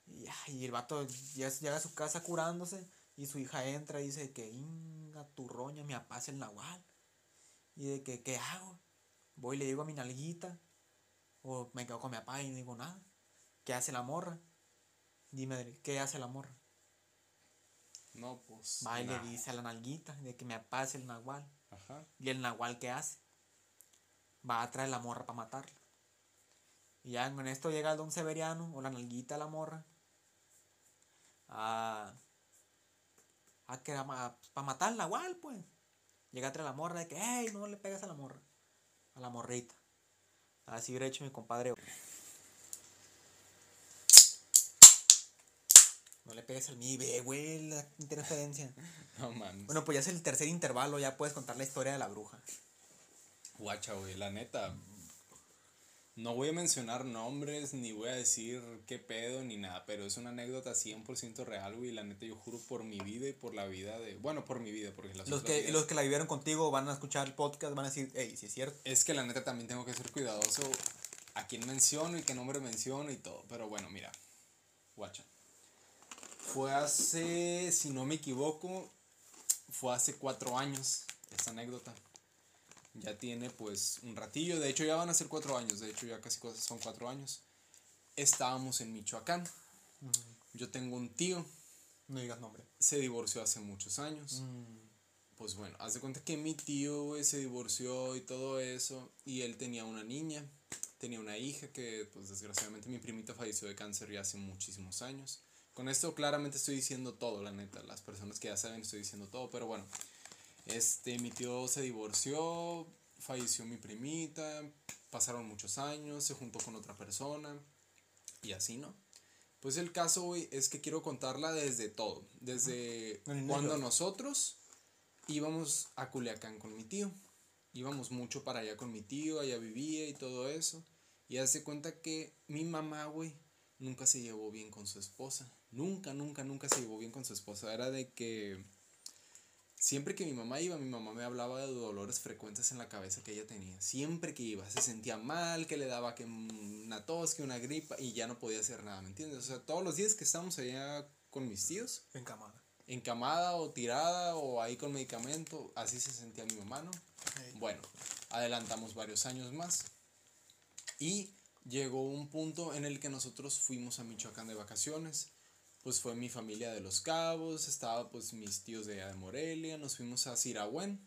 Y, y el vato ya llega a su casa curándose. Y su hija entra y dice que, inga tu roña, mi papá es el Nahual. Y de que, ¿qué hago? Voy y le digo a mi nalguita. O me quedo con mi papá y no digo nada. ¿Qué hace la morra? Dime, ¿qué hace la morra? No, pues. Va y le dice a la nalguita de que mi papá es el Nahual. Ajá. ¿Y el Nahual qué hace? Va a traer la morra para matarla. Y ya con esto llega el don Severiano o la nalguita de la morra. A. A que para matar al Nahual, pues. Llega a la morra de que, hey, no le pegas a la morra. A la morrita. Así hubiera hecho mi compadre. No le pegues al mí, ve, güey, la interferencia. No mames. Bueno, pues ya es el tercer intervalo, ya puedes contar la historia de la bruja. Guacha, güey, la neta. No voy a mencionar nombres, ni voy a decir qué pedo, ni nada, pero es una anécdota 100% real, güey. La neta, yo juro por mi vida y por la vida de. Bueno, por mi vida, porque las Los que, vidas- los que la vivieron contigo van a escuchar el podcast, van a decir, hey, si es cierto. Es que la neta también tengo que ser cuidadoso a quién menciono y qué nombre menciono y todo. Pero bueno, mira. Guacha. Fue hace, si no me equivoco, fue hace cuatro años esta anécdota. Ya tiene pues un ratillo. De hecho ya van a ser cuatro años. De hecho ya casi cosas son cuatro años. Estábamos en Michoacán. Yo tengo un tío. No digas nombre. Se divorció hace muchos años pues bueno, haz de cuenta que mi tío, se divorció y todo eso, y él tenía una niña, tenía una hija que, pues desgraciadamente mi primita falleció de cáncer ya hace muchísimos años. Con esto claramente estoy diciendo todo, la neta, las personas que ya saben estoy diciendo todo, pero bueno, este, mi tío se divorció, falleció mi primita, pasaron muchos años, se juntó con otra persona, y así, ¿no? Pues el caso, güey, es que quiero contarla desde todo, desde cuando nosotros íbamos a Culiacán con mi tío. Íbamos mucho para allá con mi tío, allá vivía y todo eso. Y hace cuenta que mi mamá, güey, nunca se llevó bien con su esposa. Nunca, nunca, nunca se llevó bien con su esposa. Era de que siempre que mi mamá iba, mi mamá me hablaba de dolores frecuentes en la cabeza que ella tenía. Siempre que iba, se sentía mal, que le daba que una tos, que una gripa y ya no podía hacer nada, ¿me entiendes? O sea, todos los días que estábamos allá con mis tíos, Encamada. encamada o tirada o ahí con medicamento, así se sentía mi mamá, ¿no? Bueno, adelantamos varios años más y llegó un punto en el que nosotros fuimos a Michoacán de vacaciones. Pues fue mi familia de Los Cabos, estaba pues mis tíos de allá de Morelia, nos fuimos a Sirahuén,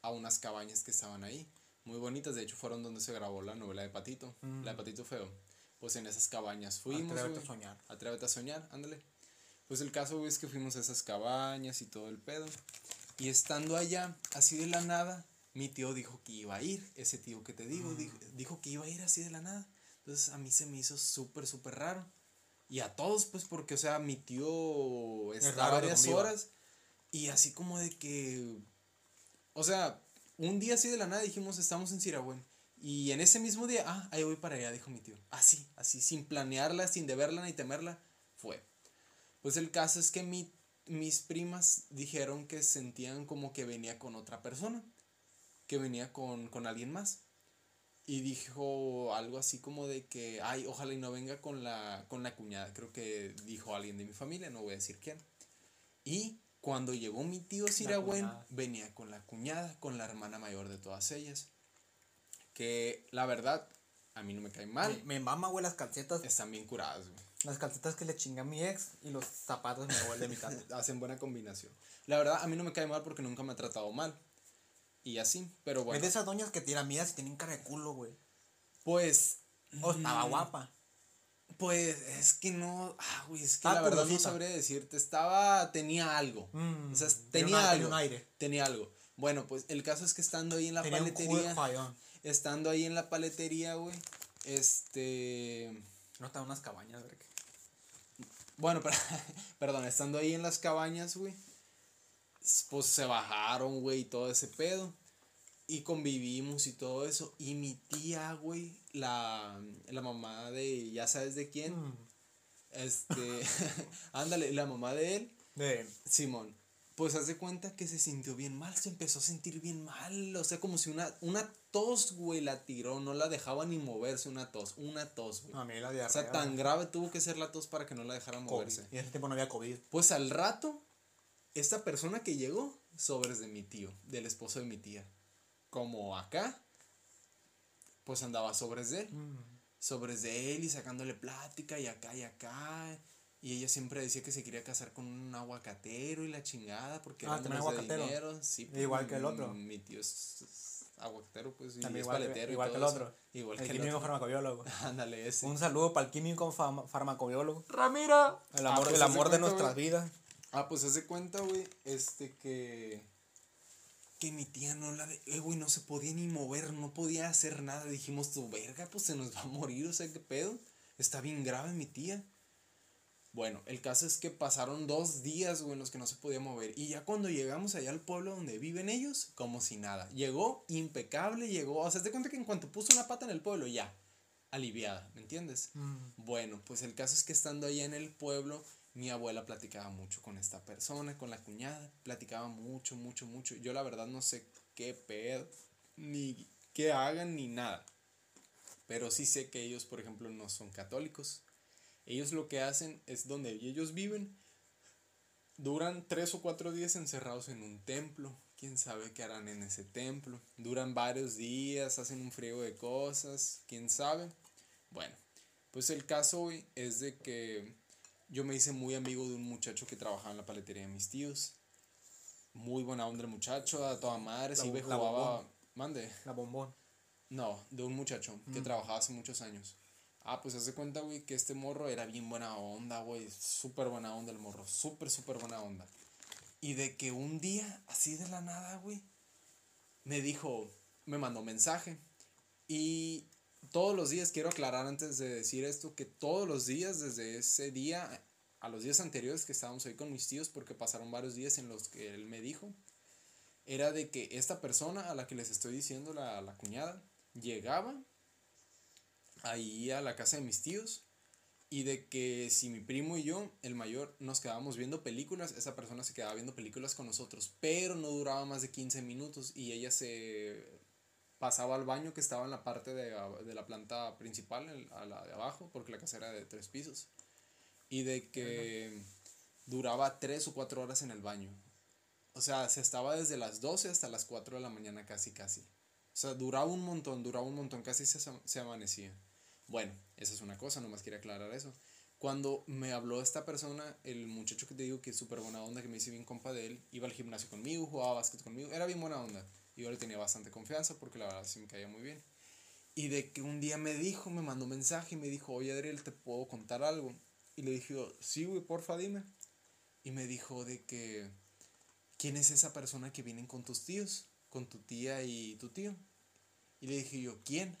a unas cabañas que estaban ahí, muy bonitas, de hecho fueron donde se grabó la novela de Patito, la de Patito Feo. Pues en esas cabañas fuimos. Atrévete a soñar. Atrévete a soñar, ándale. Pues el caso güey, es que fuimos a esas cabañas y todo el pedo. Y estando allá, así de la nada, mi tío dijo que iba a ir. Ese tío que te digo, dijo, dijo que iba a ir así de la nada. Entonces a mí se me hizo súper, súper raro. Y a todos, pues, porque, o sea, mi tío está varias horas. Y así como de que. O sea, un día así de la nada dijimos, estamos en Siragüen. Y en ese mismo día, ah, ahí voy para allá, dijo mi tío. Así, así, sin planearla, sin deberla ni temerla, fue. Pues el caso es que mi, mis primas dijeron que sentían como que venía con otra persona, que venía con, con alguien más. Y dijo algo así como de que, ay, ojalá y no venga con la, con la cuñada. Creo que dijo alguien de mi familia, no voy a decir quién. Y cuando llegó mi tío Siragüen, venía con la cuñada, con la hermana mayor de todas ellas. Que la verdad, a mí no me cae mal. Me, me mama, güey, las calcetas. Están bien curadas, güey. Las calcetas que le chinga mi ex y los zapatos de mi de mi casa. Hacen buena combinación. La verdad, a mí no me cae mal porque nunca me ha tratado mal. Y así, pero bueno. Es de esas doñas que tiran mías y tienen cara de culo, güey. Pues. O estaba mm, guapa. Pues es que no. Ah, güey, es que la verdad no sabría decirte. Estaba. Tenía algo. Mm, o sea, tenía algo. tenía un aire. Tenía algo. Bueno, pues el caso es que estando ahí en la Tenía paletería. Estando ahí en la paletería, güey. Este. No estaban unas cabañas, güey. Bueno, per- perdón, estando ahí en las cabañas, güey. Pues se bajaron, güey, y todo ese pedo. Y convivimos y todo eso. Y mi tía, güey, la, la mamá de, ya sabes de quién. Mm. Este, ándale, la mamá de él, De. Simón. Pues hace cuenta que se sintió bien mal, se empezó a sentir bien mal. O sea, como si una, una tos, güey, la tiró, no la dejaba ni moverse una tos, una tos, güey. A mí la O diarrea. sea, tan grave tuvo que ser la tos para que no la dejara COVID. moverse. Y en ese tiempo no había COVID. Pues al rato, esta persona que llegó, sobres de mi tío, del esposo de mi tía. Como acá, pues andaba sobres de él. Mm. Sobres de él y sacándole plática y acá y acá. Y ella siempre decía que se quería casar con un aguacatero y la chingada porque Ah, era ¿también hombres de dinero. Sí, Igual que el otro. Mi tío es, es aguacatero, pues, y También es igual, que- paletero y igual que el todo eso. otro. Igual el que el químico otro. farmacobiólogo. Ándale, ese. Un saludo para el químico farmacobiólogo. Ramiro. El amor, pues, el de amor de cuenta, nuestras vidas. Ah, pues hace cuenta, güey, este que. Que mi tía no la de. Eh, güey, no se podía ni mover, no podía hacer nada. Dijimos, tu verga, pues se nos va a morir, o sea, ¿qué pedo? Está bien grave mi tía. Bueno, el caso es que pasaron dos días, güey, en los que no se podía mover. Y ya cuando llegamos allá al pueblo donde viven ellos, como si nada. Llegó impecable, llegó. O sea, te cuenta que en cuanto puso una pata en el pueblo, ya. Aliviada, ¿me entiendes? Bueno, pues el caso es que estando allá en el pueblo, mi abuela platicaba mucho con esta persona, con la cuñada. Platicaba mucho, mucho, mucho. Yo la verdad no sé qué pedo, ni qué hagan, ni nada. Pero sí sé que ellos, por ejemplo, no son católicos. Ellos lo que hacen es donde ellos viven, duran tres o cuatro días encerrados en un templo. Quién sabe qué harán en ese templo. Duran varios días, hacen un friego de cosas, quién sabe. Bueno, pues el caso güey, es de que yo me hice muy amigo de un muchacho que trabajaba en la paletería de mis tíos. Muy buena onda el muchacho, a toda madre, se iba y jugaba. bombón. Mande. La bombón. No, de un muchacho que trabajaba hace muchos años. Ah, pues hace cuenta, güey, que este morro era bien buena onda, güey. Súper buena onda el morro. Súper, súper buena onda. Y de que un día, así de la nada, güey, me dijo, me mandó mensaje. Y todos los días, quiero aclarar antes de decir esto, que todos los días, desde ese día a los días anteriores que estábamos ahí con mis tíos, porque pasaron varios días en los que él me dijo, era de que esta persona a la que les estoy diciendo, la, la cuñada, llegaba ahí a la casa de mis tíos y de que si mi primo y yo, el mayor, nos quedábamos viendo películas, esa persona se quedaba viendo películas con nosotros, pero no duraba más de 15 minutos y ella se pasaba al baño que estaba en la parte de, de la planta principal, el- a la de abajo, porque la casa era de tres pisos, y de que duraba tres o cuatro horas en el baño. O sea, se estaba desde las 12 hasta las 4 de la mañana casi, casi. O sea, duraba un montón, duraba un montón, casi se, se amanecía. Bueno, esa es una cosa, nomás quería aclarar eso. Cuando me habló esta persona, el muchacho que te digo que es súper buena onda, que me hice bien compa de él, iba al gimnasio conmigo, jugaba básquet conmigo, era bien buena onda. Y yo le tenía bastante confianza porque la verdad sí me caía muy bien. Y de que un día me dijo, me mandó un mensaje y me dijo, oye Adriel, ¿te puedo contar algo? Y le dije, sí, güey, porfa, dime. Y me dijo de que, ¿quién es esa persona que vienen con tus tíos? Con tu tía y tu tío. Y le dije yo, ¿quién?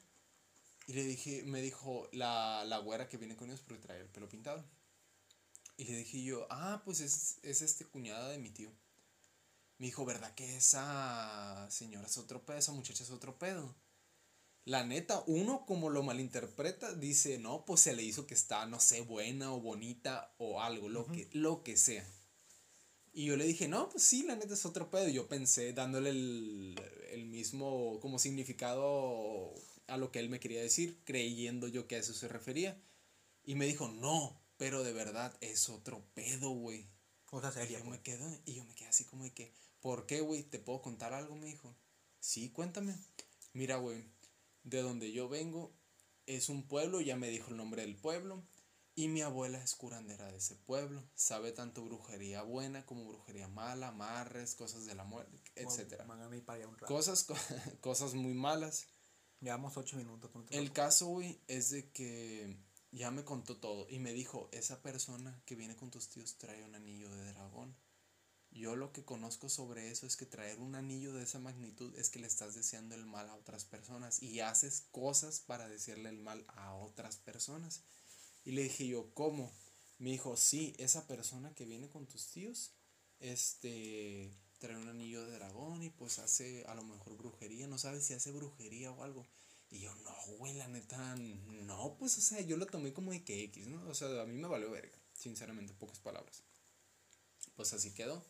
Y le dije, me dijo, la, la güera que viene con ellos porque trae el pelo pintado. Y le dije yo, ah, pues es, es este cuñada de mi tío. Me dijo, ¿verdad que esa señora es otro pedo? Esa muchacha es otro pedo. La neta, uno como lo malinterpreta, dice, no, pues se le hizo que está, no sé, buena o bonita o algo, lo, que, lo que sea. Y yo le dije, no, pues sí, la neta es otro pedo. Yo pensé dándole el, el mismo como significado a lo que él me quería decir, creyendo yo que a eso se refería. Y me dijo, no, pero de verdad es otro pedo, güey. Cosa Y seria, yo pues. me quedo, y yo me quedé así como de que, ¿por qué, güey? ¿Te puedo contar algo? Me dijo. Sí, cuéntame. Mira, güey, de donde yo vengo es un pueblo, ya me dijo el nombre del pueblo, y mi abuela es curandera de ese pueblo. Sabe tanto brujería buena como brujería mala, amarres, cosas de la muerte, rato. Cosas, co- cosas muy malas. Llevamos ocho minutos. El caso, güey, es de que ya me contó todo y me dijo, esa persona que viene con tus tíos trae un anillo de dragón. Yo lo que conozco sobre eso es que traer un anillo de esa magnitud es que le estás deseando el mal a otras personas y haces cosas para decirle el mal a otras personas. Y le dije yo, ¿cómo? Me dijo, sí, esa persona que viene con tus tíos, este, trae un anillo de dragón y pues hace a lo mejor brujería, no sabes si hace brujería o algo. Y yo, no, güey, la neta, no, pues, o sea, yo lo tomé como de que X, ¿no? O sea, a mí me valió verga, sinceramente, en pocas palabras. Pues así quedó.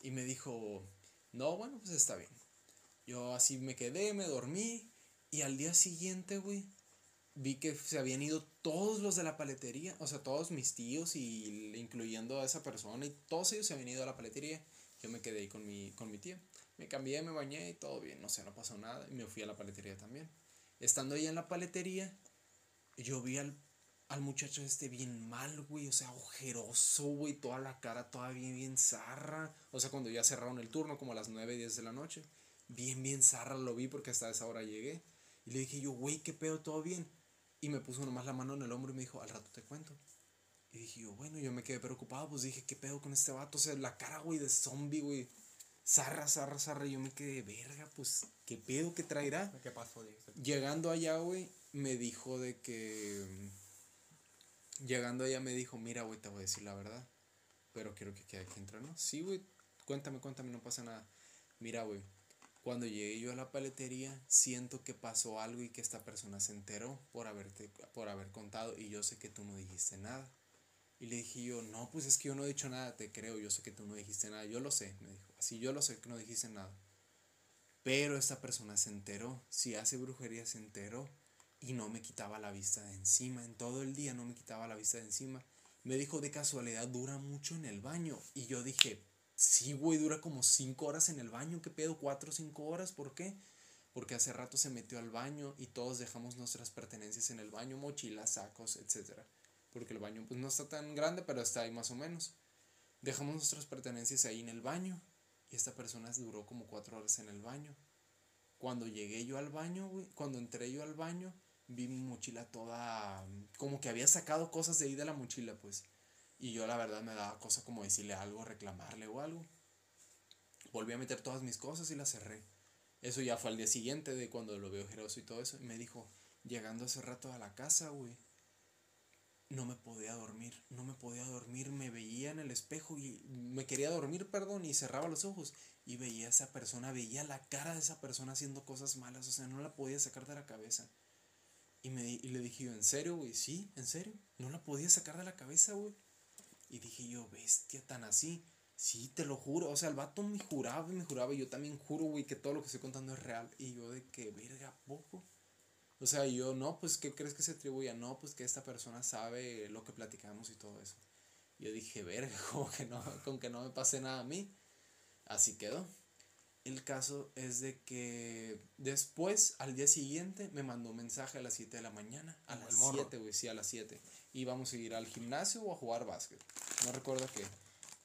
Y me dijo, no, bueno, pues está bien. Yo así me quedé, me dormí. Y al día siguiente, güey, vi que se habían ido todos los de la paletería. O sea, todos mis tíos y incluyendo a esa persona. Y todos ellos se habían ido a la paletería. Yo me quedé con mi, con mi tía. Me cambié, me bañé y todo bien. No sé, no pasó nada. Y me fui a la paletería también. Estando ahí en la paletería, yo vi al, al muchacho este bien mal, güey. O sea, ojeroso, güey. Toda la cara toda bien, bien zarra. O sea, cuando ya cerraron el turno, como a las 9, 10 de la noche. Bien, bien zarra lo vi porque hasta esa hora llegué. Y le dije yo, güey, ¿qué pedo? ¿Todo bien? Y me puso nomás la mano en el hombro y me dijo, al rato te cuento. Y dije yo, bueno, yo me quedé preocupado. Pues dije, ¿qué pedo con este vato? O sea, la cara, güey, de zombie, güey. Zarra, zarra, zarra. Y yo me quedé, verga, pues, ¿qué pedo que traerá? ¿Qué pasó? Llegando allá, güey, me dijo de que. Llegando allá me dijo, mira, güey, te voy a decir la verdad. Pero quiero que quede aquí entre nos. Sí, güey, cuéntame, cuéntame, no pasa nada. Mira, güey, cuando llegué yo a la paletería, siento que pasó algo y que esta persona se enteró por, haberte, por haber contado y yo sé que tú no dijiste nada. Y le dije yo, no, pues es que yo no he dicho nada, te creo, yo sé que tú no dijiste nada, yo lo sé, me dijo. Así yo lo sé que no dijiste nada. Pero esta persona se enteró, si hace brujería se enteró y no me quitaba la vista de encima, en todo el día no me quitaba la vista de encima. Me dijo de casualidad, dura mucho en el baño. Y yo dije, sí, güey, dura como 5 horas en el baño, ¿qué pedo? ¿4 o 5 horas? ¿Por qué? Porque hace rato se metió al baño y todos dejamos nuestras pertenencias en el baño, mochilas, sacos, etc. Porque el baño pues no está tan grande, pero está ahí más o menos. Dejamos nuestras pertenencias ahí en el baño y esta persona duró como 4 horas en el baño. Cuando llegué yo al baño, güey, cuando entré yo al baño, vi mi mochila toda, como que había sacado cosas de ahí de la mochila, pues. Y yo la verdad me daba cosa como decirle algo, reclamarle o algo. Volví a meter todas mis cosas y las cerré. Eso ya fue al día siguiente de cuando lo veo ojeroso y todo eso. Y me dijo, llegando hace rato a la casa, güey, no me podía dormir, no me podía dormir, me veía en el espejo y me quería dormir, perdón, y cerraba los ojos y veía a esa persona, veía la cara de esa persona haciendo cosas malas, o sea, no la podía sacar de la cabeza. Y, me, y le dije yo, ¿en serio, güey? Sí, ¿en serio? No la podía sacar de la cabeza, güey. Y dije yo, bestia, tan así. Sí, te lo juro. O sea, el vato me juraba y me juraba. Y yo también juro, güey, que todo lo que estoy contando es real. Y yo de que, verga, poco. O sea, yo, no, pues, ¿qué crees que se atribuye? No, pues que esta persona sabe lo que platicamos y todo eso. Yo dije, verga, como que no, con que no me pase nada a mí. Así quedó. El caso es de que después, al día siguiente, me mandó un mensaje a las 7 de la mañana. A las el morro. 7, güey, sí, a las 7. Íbamos a ir al gimnasio o a jugar básquet. No recuerdo qué.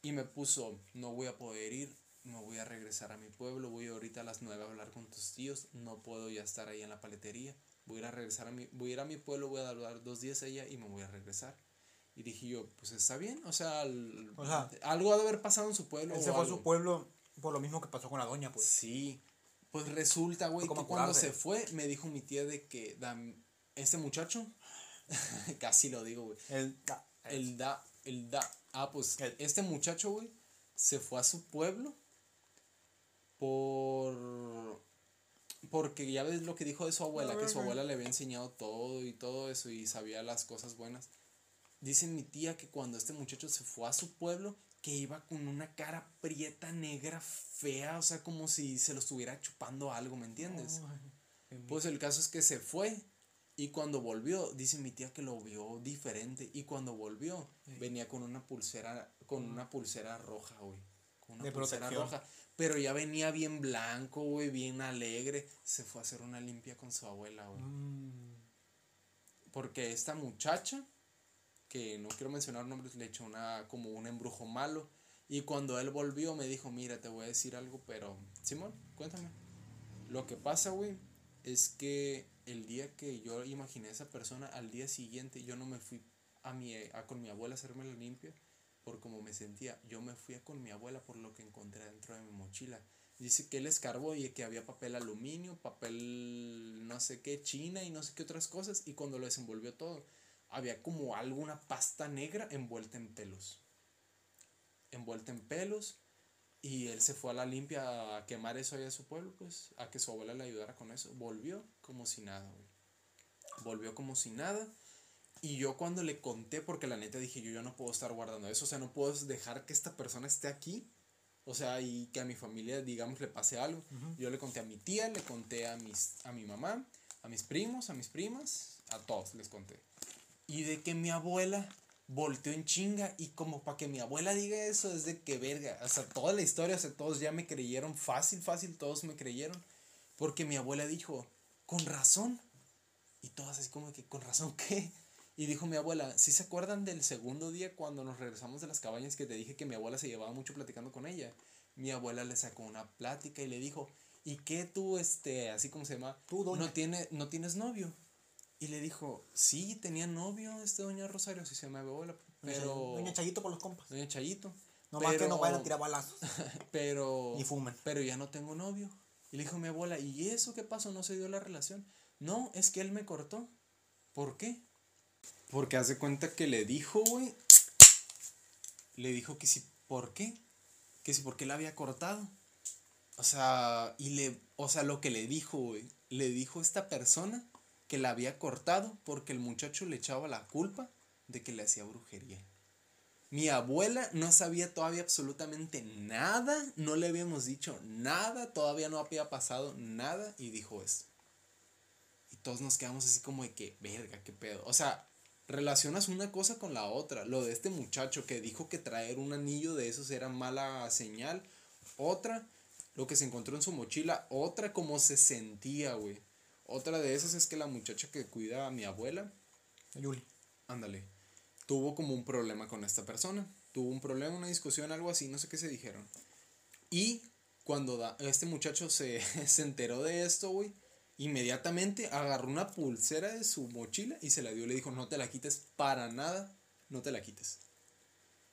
Y me puso, no voy a poder ir, no voy a regresar a mi pueblo, voy ahorita a las 9 a hablar con tus tíos, no puedo ya estar ahí en la paletería. Voy a ir a regresar a mi, voy a ir a mi pueblo, voy a dar dos días allá y me voy a regresar. Y dije yo, pues está bien, o sea, al- O sea, algo ha de haber pasado en su pueblo. Ese o fue algo. su pueblo por lo mismo que pasó con la doña, pues. Sí. Pues resulta, güey, que como cuando se fue, me dijo mi tía de que Dam- este muchacho, casi lo digo, güey, El, ah, el da, el da, ah, pues El- este muchacho, güey, se fue a su pueblo por, porque ya ves lo que dijo de su abuela, que su abuela le había enseñado todo y todo eso y sabía las cosas buenas. Dice mi tía que cuando este muchacho se fue a su pueblo, que iba con una cara prieta, negra, fea, o sea, como si se lo estuviera chupando algo, ¿me entiendes? Pues el caso es que se fue. Y cuando volvió, dice mi tía que lo vio diferente. Y cuando volvió, venía con una pulsera, con una pulsera roja, güey. Con una De pulsera protección. roja. Pero ya venía bien blanco, güey, bien alegre. Se fue a hacer una limpia con su abuela, güey. Mm. Porque esta muchacha, que no quiero mencionar nombres, le echó una, como un embrujo malo. Y cuando él volvió me dijo, mira, te voy a decir algo, pero... Simón, cuéntame. Lo que pasa, güey, es que el día que yo imaginé a esa persona, al día siguiente yo no me fui a mi, a con mi abuela a hacerme la limpia por cómo me sentía. Yo me fui con mi abuela por lo que encontré dentro de mi mochila. Dice que él escarbó y que había papel aluminio, papel no sé qué, china y no sé qué otras cosas. Y cuando lo desenvolvió todo, había como alguna pasta negra envuelta en pelos. Envuelta en pelos. Y él se fue a la limpia a quemar eso allá a su pueblo, pues, a que su abuela le ayudara con eso. Volvió como si nada, güey. Volvió como si nada. Y yo cuando le conté, porque la neta dije, yo ya no puedo estar guardando eso, o sea, no puedo dejar que esta persona esté aquí, o sea, y que a mi familia, digamos, le pase algo. Yo le conté a mi tía, le conté a, mis, a mi mamá, a mis primos, a mis primas, a todos les conté. Y de que mi abuela volteó en chinga y como para que mi abuela diga eso es de que verga, o sea, toda la historia, o sea, todos ya me creyeron, fácil, fácil, todos me creyeron, porque mi abuela dijo, con razón, y todas así como que, ¿con razón qué? Y dijo mi abuela, ¿sí se acuerdan del segundo día cuando nos regresamos de las cabañas que te dije que mi abuela se llevaba mucho platicando con ella? Mi abuela le sacó una plática y le dijo, ¿y qué tú, este, así como se llama? Tú, doña. No, tiene, no tienes novio. Y le dijo, sí, tenía novio este doña Rosario, así se mi abuela, pero... Doña Chayito por los compas. Doña Chayito. No más que pero- no vayan a tirar balazos. pero Ni fumen. pero ya no tengo novio y le dijo mi abuela y eso qué pasó no se dio la relación no es que él me cortó ¿por qué? porque hace cuenta que le dijo güey le dijo que si ¿por qué? que si porque la había cortado o sea y le o sea lo que le dijo güey le dijo esta persona que la había cortado porque el muchacho le echaba la culpa de que le hacía brujería mi abuela no sabía todavía absolutamente nada, no le habíamos dicho nada, todavía no había pasado nada y dijo esto. Y todos nos quedamos así como de que, verga, qué pedo. O sea, relacionas una cosa con la otra. Lo de este muchacho que dijo que traer un anillo de esos era mala señal. Otra, lo que se encontró en su mochila. Otra, cómo se sentía, güey. Otra de esas es que la muchacha que cuida a mi abuela, Yuli. ándale, tuvo como un problema con esta persona. Tuvo un problema, una discusión, algo así, no sé qué se dijeron. Y cuando da- este muchacho se, se enteró de esto, güey, inmediatamente agarró una pulsera de su mochila y se la dio. Le dijo, no te la quites para nada, no te la quites.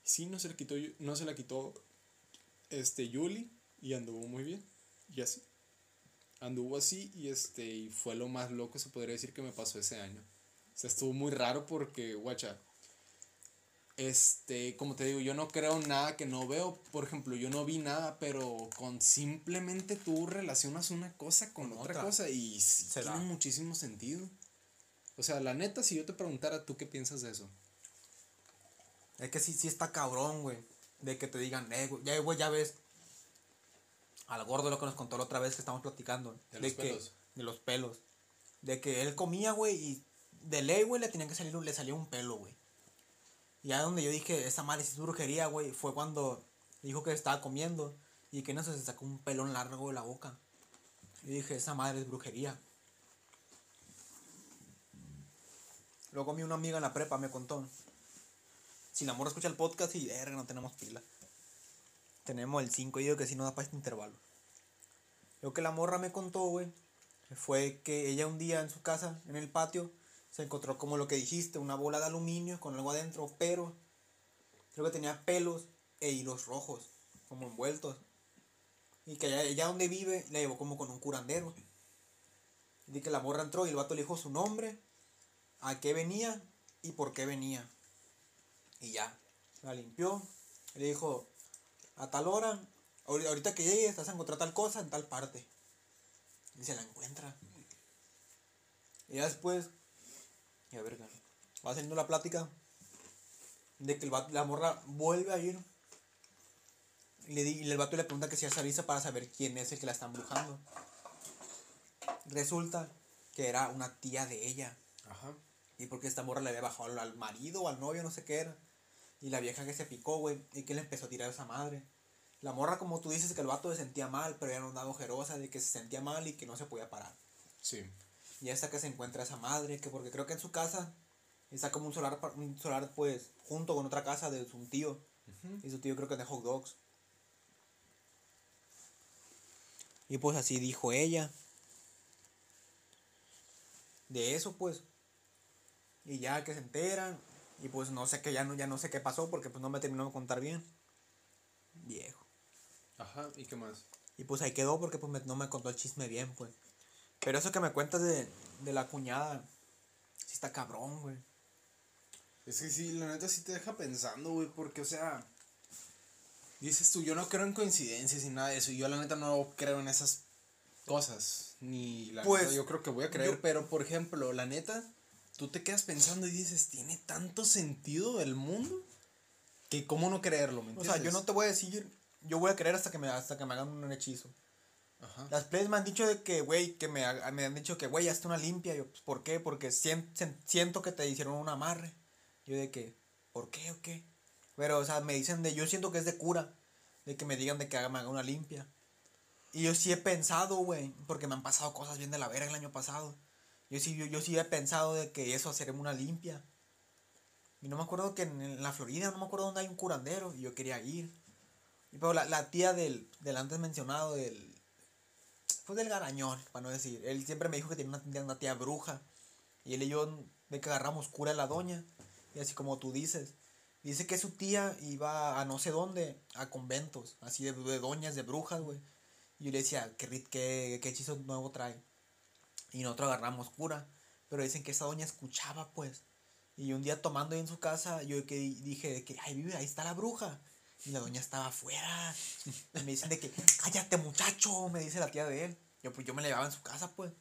Sí, no se la quitó, no se la quitó este Yuli y anduvo muy bien. Y así. Anduvo así y este y fue lo más loco se podría decir que me pasó ese año. O sea, estuvo muy raro porque, guacha, este, como te digo, yo no creo nada que no veo. Por ejemplo, yo no vi nada, pero con simplemente tú relacionas una cosa con, Con otra, otra. cosa y sí tiene da. muchísimo sentido. O sea, la neta, si yo te preguntara, ¿tú qué piensas de eso? Es que sí, sí está cabrón, güey. De que te digan, eh, güey, ya, güey, ya ves. Al gordo lo que nos contó la otra vez que estamos platicando. De los que, pelos. De los pelos. De que él comía, güey, y de ley, güey, le tenía que salir, le salía un pelo, güey. Y ya donde yo dije, esa madre es brujería, güey, fue cuando dijo que estaba comiendo y que no se sacó un pelón largo de la boca. Y dije, esa madre es brujería. Luego mi una amiga en la prepa me contó. Si la morra escucha el podcast y verga, no tenemos pila. Tenemos el 5 y digo que si no da para este intervalo. Lo que la morra me contó, güey, fue que ella un día en su casa, en el patio, se encontró como lo que dijiste, una bola de aluminio con algo adentro, pero creo que tenía pelos e hilos rojos, como envueltos. Y que allá, allá donde vive, la llevó como con un curandero. Y que la morra entró y el vato le dijo su nombre, a qué venía y por qué venía. Y ya, la limpió. Le dijo, a tal hora, ahori- ahorita que llegues, vas a encontrar tal cosa en tal parte. Y se la encuentra. Y ya después, ya verga, va saliendo la plática de que el vato- la morra vuelve a ir. Y, le, di- y el vato le pregunta que si hace avisa para saber quién es el que la está embrujando. Resulta que era una tía de ella. Ajá. Y porque esta morra le había bajado al- al marido o al novio, no sé qué era. Y la vieja que se picó, güey, y que le empezó a tirar a esa madre. La morra, como tú dices, que el vato se sentía mal, pero era una ojerosa de que se sentía mal y que no se podía parar. Sí. Y hasta que se encuentra esa madre, que porque creo que en su casa está como un solar, un solar pues, junto con otra casa de su tío. Y su tío creo que es de hot dogs. Y pues así dijo ella. De eso pues. Y ya que se enteran. Y pues no sé qué, ya no, ya no sé qué pasó porque pues no me terminó de contar bien. Viejo. Ajá. ¿Y qué más? Y pues ahí quedó porque pues me- no me contó el chisme bien, pues. Pero eso que me cuentas de, de la cuñada, sí está cabrón, güey. Es que sí, la neta sí te deja pensando, güey, porque, o sea, dices tú, yo no creo en coincidencias y nada de eso, y yo la neta no creo en esas cosas, ni la Pues, neta yo creo que voy a creer, yo- pero, por ejemplo, la neta, tú te quedas pensando y dices, ¿tiene tanto sentido el mundo? Que cómo no creerlo, ¿me O entiendes? sea, yo no te voy a decir, yo voy a creer hasta que me, hasta que me hagan un hechizo. Ajá. Las playas me han dicho de que, güey, que me, me han dicho que, güey, hazte una limpia. Yo, pues, ¿por qué? Porque sien- sen- siento que te hicieron un amarre. Yo de que, ¿por qué o qué? Pero, o sea, me dicen de, yo siento que es de cura. De que me digan de que haga, me haga una limpia. Y yo sí he pensado, güey, porque me han pasado cosas bien de la verga el año pasado. Yo sí, yo, yo sí he pensado de que eso, hacerme una limpia. Y no me acuerdo que en, la Florida, no me acuerdo dónde hay un curandero. Y yo quería ir. Y pero la, la tía del, del antes mencionado, del, pues del garañón, para no decir. Él siempre me dijo que tenía una, tía- bruja. Y él y yo de que agarramos cura a la doña. Y así como tú dices. Dice que su tía iba a no sé dónde, a conventos, así de, de doñas, de brujas, güey. Y yo le decía, ¿qué, qué, qué hechizo nuevo trae? Y nosotros agarramos cura. Pero dicen que esa doña escuchaba, pues. Y un día tomando ahí en su casa, yo que dije de que, ay, vive, ahí está la bruja. Y la doña estaba afuera. Me dicen de que, cállate muchacho, me dice la tía de él. Yo pues yo me la llevaba en su casa, pues.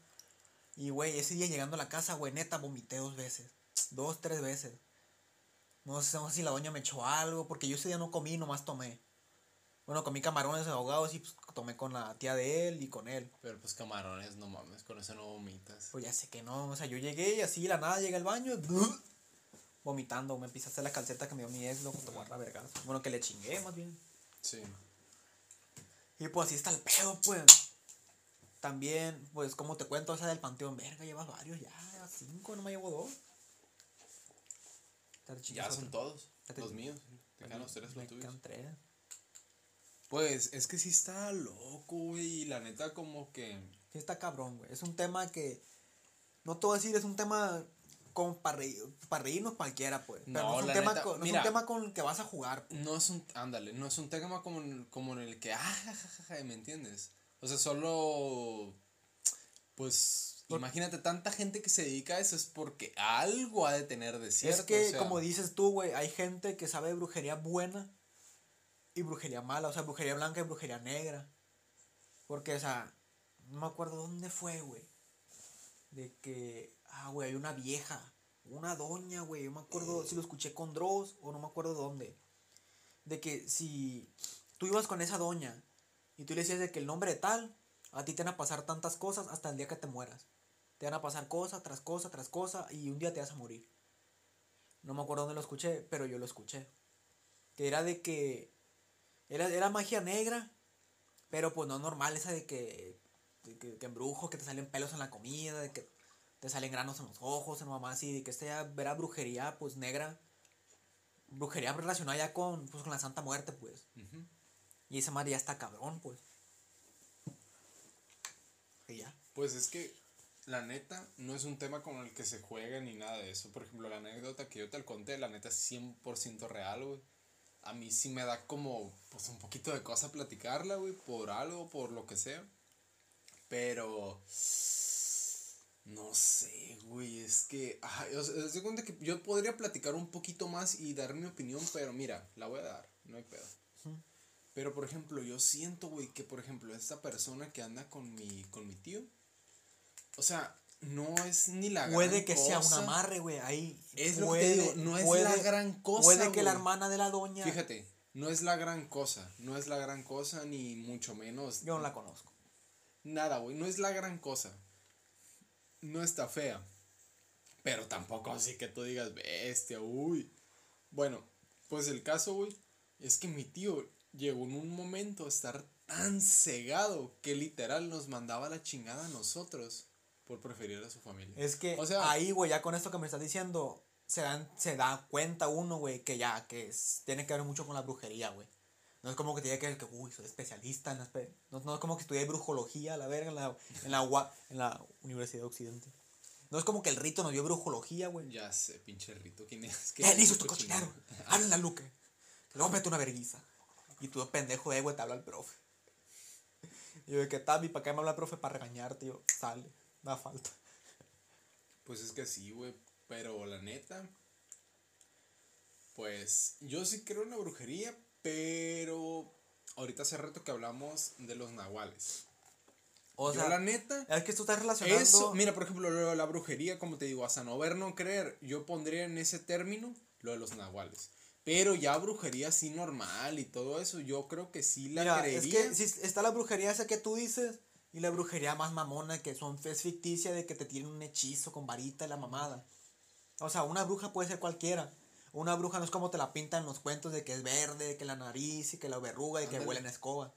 Y güey, ese día llegando a la casa, güey, neta, vomité dos veces. Dos, tres veces. No sé, no sé si la doña me echó algo, porque yo ese día no comí, nomás tomé. Bueno, comí camarones ahogados y pues tomé con la tía de él y con él. Pero pues camarones, no mames, con eso no vomitas. Pues ya sé que no, o sea, yo llegué y así de la nada llegué al baño y vomitando, me empieza a hacer la calceta que me dio mi ex, loco, te voy a dar vergas. Bueno, que le chingué más bien. Sí. Y pues así está el pedo, pues. También, pues, como te cuento, esa del Panteón Verga, llevas varios ya, cinco, no me llevo dos. Ya son otro. todos, los míos. Te quedan los tres los tuyos. quedan tres. Pues es que sí está loco, güey. Y la neta, como que. Sí está cabrón, güey. Es un tema que, no te voy a decir, es un tema con para reír, pa' reírnos cualquiera, pues. Pero No, no, es un tema neta, con, no es un tema con el que vas a jugar. pues. No es un. Ándale, no es un tema como, en- como en el que. Ah, ja, ja, ja, ja, ¿me entiendes? O sea, solo. Pues. Imagínate, tanta gente que se dedica a eso es porque algo ha de tener de cierto. es que, o sea, como dices tú, güey, hay gente que sabe de brujería buena y brujería mala. O sea, brujería blanca y brujería negra. Porque, o sea, no me acuerdo dónde fue, güey. De que, ah, güey, hay una vieja, una doña, güey. Yo me acuerdo si lo escuché con Dross o no me acuerdo dónde. De que si tú ibas con esa doña y tú le decías de que el nombre de tal, a ti te van a pasar tantas cosas hasta el día que te mueras. Te van a pasar cosa tras cosa tras cosa y un día te vas a morir. No me acuerdo dónde lo escuché, pero yo lo escuché. Que era de que era, era magia negra, pero pues no normal, esa de que, de que, que embrujo, que te salen pelos en la comida, de que te salen granos en los ojos, en mamá así, de que esta ya era brujería pues negra. Brujería relacionada ya con, pues, con la Santa Muerte, pues. Y esa madre ya está cabrón, pues. Y ya. Pues es que, la neta, no es un tema con el que se juegue ni nada de eso. Por ejemplo, la anécdota que yo te conté, la neta es 100% real, güey. A mí sí me da como, pues, un poquito de cosa platicarla, güey, por algo, por lo que sea. Pero, no sé, güey, es que, ay, o sea, cuenta que yo podría platicar un poquito más y dar mi opinión, pero mira, la voy a dar, no hay pedo. Pero, por ejemplo, yo siento, güey, que, por ejemplo, esta persona que anda con mi, con mi tío, o sea, no es ni la Puede gran que sea un cosa. amarre, güey. Ahí. Es lo que puede- te digo, no es la gran cosa, Puede que la hermana de la doña. Fíjate, no es la gran cosa, no es la gran cosa, ni mucho menos. Yo no la conozco. Nada, güey, no es la gran cosa. no está fea. Pero tampoco así que tú digas, bestia, uy. Bueno, pues el caso, güey, es que mi tío llegó en un momento a estar tan cegado que literal nos mandaba la chingada a nosotros por preferir a su familia. Es que O sea- ahí, güey, ya con esto que me estás diciendo, se, dan, se da cuenta uno, güey, que ya, que es- tiene que ver mucho con la brujería, güey. No es como que tiene que ver que, uy, soy especialista en las... pe-". No, no es como que estudié brujología, la verga, en la, en la, ua- en la Universidad de Occidente. No es como que el rito nos dio brujología, güey. Ya sé, pinche rito, ¿quién es? ¿Qué le hizo este cochinero? Háblale a Luque. Luego mete una verguiza. Y tú, pendejo de güey, te habla el profe. Y yo, que tal? ¿Y para qué me habla el profe? Para regañarte. Y yo, sale, da falta. Pues es que sí, güey. Pero la neta. Pues yo sí creo en la brujería, pero ahorita hace rato que hablamos de los nahuales. O yo sea, la neta. es que tú estás relacionando... Eso, mira, por ejemplo, lo de la brujería, como te digo, hasta no ver, no creer, yo pondría en ese término lo de los nahuales. Pero ya brujería así normal y todo eso, yo creo que sí la Mira, creería. es que si está la brujería esa que tú dices y la brujería más mamona que son es ficticia de que te tienen un hechizo con varita y la mamada. O sea, una bruja puede ser cualquiera. Una bruja no es como te la pintan los cuentos de que es verde, de que la nariz y que la verruga y que huele en escoba.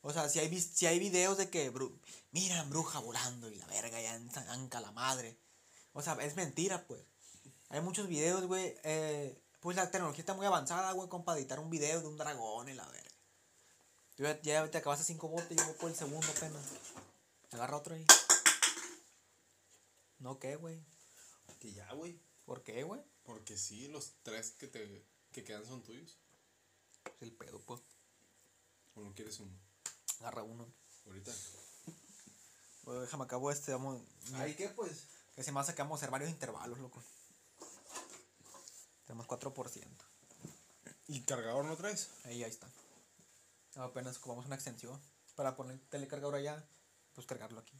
O sea, si hay, si hay videos de que, bru- mira, bruja volando y la verga ya en- anca la madre. O sea, es mentira, pues. Hay muchos videos, güey. eh, pues la tecnología está muy avanzada, güey, como para editar un video de un dragón y la verga. Ya, ya te acabaste cinco botes y yo voy por el segundo apenas. Agarra otro ahí. No, ¿qué, güey? Que ya, güey. ¿Por qué, güey? Porque sí, los tres que te que quedan son tuyos. Es el pedo, pues. ¿O no quieres uno? Agarra uno. Ahorita. Bueno, déjame acabo este, vamos. Ay, ¿qué pues? Que se me hace que vamos a hacer varios intervalos, loco. Tenemos 4%. ¿Y cargador no traes? Ahí, ahí está. Apenas ocupamos una extensión para poner el telecargador allá, pues cargarlo aquí.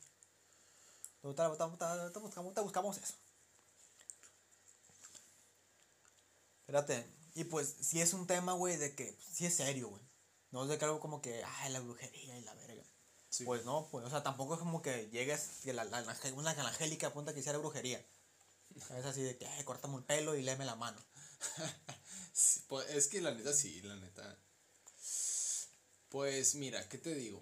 Ahorita buscamos, eso. Espérate. Y pues, si es un tema, güey, de que si es serio, güey. No es de que algo como que, ay, la brujería y la verga. Sí. Pues no, pues, o sea, tampoco es como que llegues, que la, la, una angélica apunta que hiciera brujería. Es así de que, ay, córtame el pelo y léeme la mano. Sí, pues, es que la neta sí, la neta. Pues mira, ¿qué te digo?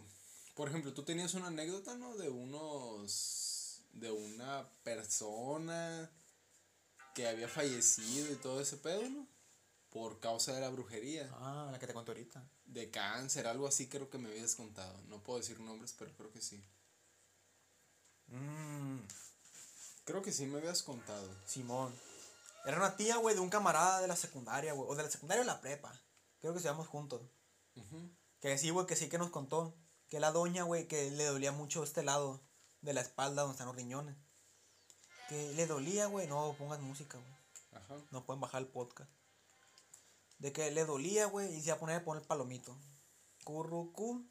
Por ejemplo, tú tenías una anécdota, ¿no? De unos. de una persona que había fallecido y todo ese pedo, ¿no? Por causa de la brujería. Ah, la que te conté ahorita. De cáncer, algo así creo que me habías contado. No puedo decir nombres, pero creo que sí. Mmm. Creo que sí me habías contado. Simón. Era una tía, güey, de un camarada de la secundaria, güey. O de la secundaria o la prepa. Creo que estudiamos juntos. Ujú. Que sí, güey, que sí que nos contó. Que la doña, güey, que le dolía mucho este lado de la espalda donde están los riñones. Que le dolía, güey. No pongan música, güey. Ajá. No pueden bajar el podcast. De que le dolía, güey, y se iba a poner a poner palomito. Currucú.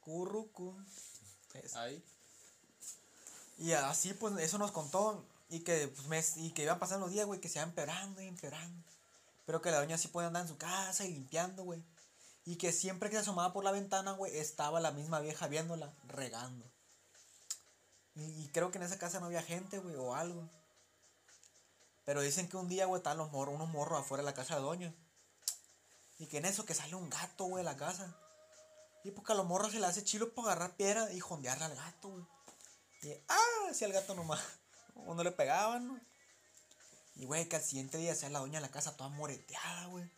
Currucú. Eso. Ahí. Y así, pues, eso nos contó. Y que, pues, mes- y que iban pasando los días, güey, que se iban empeorando y empeorando. Pero que la doña sí podía andar en su casa y limpiando, güey. Y que siempre que se asomaba por la ventana, güey, estaba la misma vieja viéndola, regando. Y, creo que en esa casa no había gente, güey, o algo. Pero dicen que un día, güey, estaban los morros, unos morros afuera de la casa de doña. Y que en eso que sale un gato, güey, de la casa. Y porque a los morros se le hace chilo para agarrar piedra y jondearle al gato, güey. Y, ah, hacía el gato nomás. O no le pegaban, ¿no? Y, güey, que al siguiente día sea la doña en la casa toda moreteada, güey.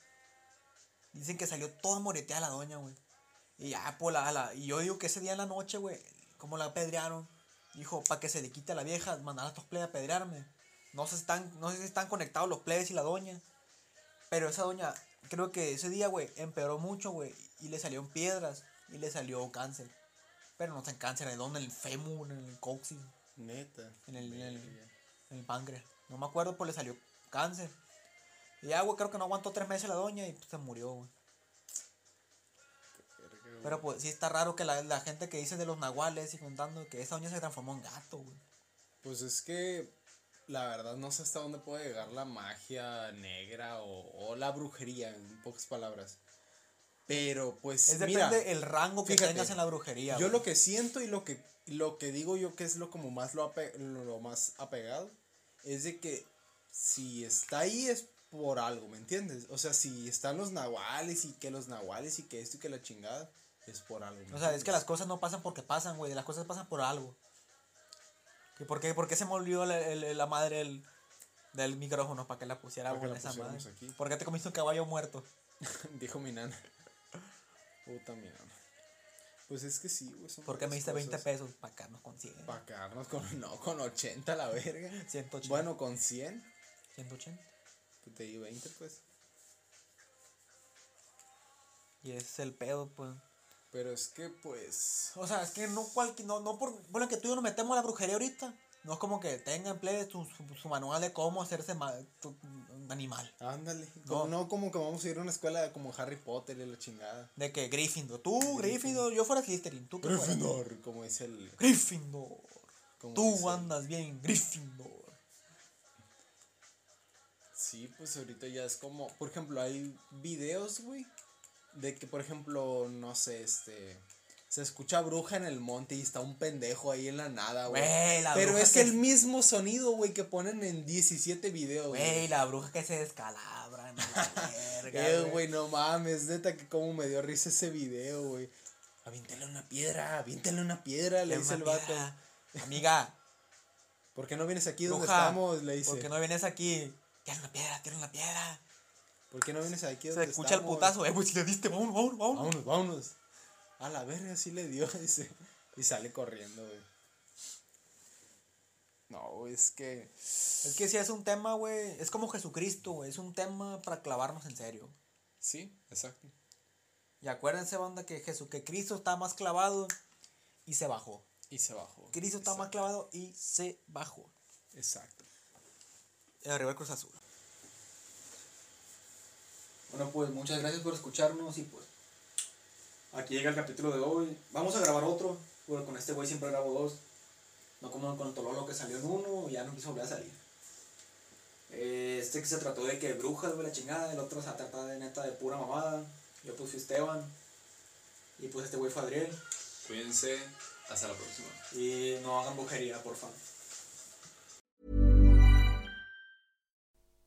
Dicen que salió toda moreteada la doña, güey. Y ya, pues, la, la- y yo digo que ese día en la noche, güey, como la apedrearon, dijo, para que se le quite a la vieja, mandar a estos plebes a apedrearme. No sé, si están, no sé si están conectados los plebes y la doña. Pero esa doña, creo que ese día, güey, empeoró mucho, güey. Y le salieron piedras y le salió cáncer. Pero no está en cáncer, ¿de dónde? En el fémur, en el coxis, Neta. en el, en el, en el páncreas. No me acuerdo, pues le salió cáncer. Y ya, güey, creo que no aguantó tres meses la doña y pues, se murió, güey. Pero pues sí está raro que la, la gente que dice de los nahuales y contando que esa doña se transformó en gato, güey. Pues es que la verdad no sé hasta dónde puede llegar la magia negra o, o la brujería, en pocas palabras. Pero pues Es mira, depende el rango que fíjate, tengas en la brujería. Yo güey. lo que siento y lo que lo que digo yo que es lo como más lo, ape- lo más apegado es de que si está ahí es por algo, ¿me entiendes? O sea, si están los nahuales y que los nahuales y que esto y que la chingada es por algo. ¿me O sea, es que las cosas no pasan porque pasan, güey. Las cosas pasan por algo. ¿Y por qué, por qué se me olvidó la, el- la madre del, del micrófono para que la pusiera la esa madre? aquí. ¿Por qué te comiste un caballo muerto? dijo mi nana. Puta mi nana. Pues es que sí, güey. ¿Por qué me diste 20 cosas. pesos? Para acá nos consiguen. Para quedarnos con, no, con 80 la verga. 180. Bueno, con 100. 180. Pues te di 20, pues. Y ese es el pedo, pues. Pero es que, pues. O sea, es que no cualquier, no, no por, bueno, que tú y yo nos metemos a la brujería ahorita. No es como que tenga en play su, su, su manual de cómo hacerse ma- tu- animal. Ándale. No. No. como que vamos a ir a una escuela como Harry Potter y la chingada. De que Gryffindor. Tú, Gryffindor, yo fuera Slytherin. Tú, qué? Gryffindor, como dice el. Gryffindor. Tú dice andas bien, Gryffindor. Sí, pues ahorita ya es como. Por ejemplo, hay videos, güey. De que, por ejemplo, no sé, este. Se escucha bruja en el monte y está un pendejo ahí en la nada, güey. Pero es que el mismo sonido, güey, que ponen en 17 videos. Güey, la bruja que se descalabra. No, verga, Eh, güey, no mames, neta que como me dio risa ese video, güey. Aviéntale una piedra, aviéntale una piedra, le dice el vato. Amiga, ¿Por qué no vienes aquí donde estamos? Le dice. ¿por qué no vienes aquí? Tira una piedra, tira una piedra. ¿Por qué no vienes aquí Se escucha el putazo. Eh, güey, si le diste, vámonos, vámonos, vámonos. Vámonos, vámonos. A la verga, sí le dio, dice. Y sale corriendo, güey. No, es que. Es que si es un tema, güey, es como Jesucristo, güey, es un tema para clavarnos en serio. Sí, exacto. Y acuérdense, banda, que Jesús, que Cristo está más clavado y se bajó. Y se bajó. Cristo está más clavado y se bajó. Exacto. Arriba el Cruz Azul. Bueno, pues muchas gracias por escucharnos y pues aquí llega el capítulo de hoy. Vamos a grabar otro, porque con este güey siempre grabo dos. No como con el Tololo que salió en uno y ya no quiso volver a salir. Este que se trató de que brujas, güey, la chingada. El otro se trata de neta de pura mamada. Yo pues fui Esteban. Y pues este güey fue Adriel. Cuídense. Hasta la próxima. Y no hagan brujería, por favor.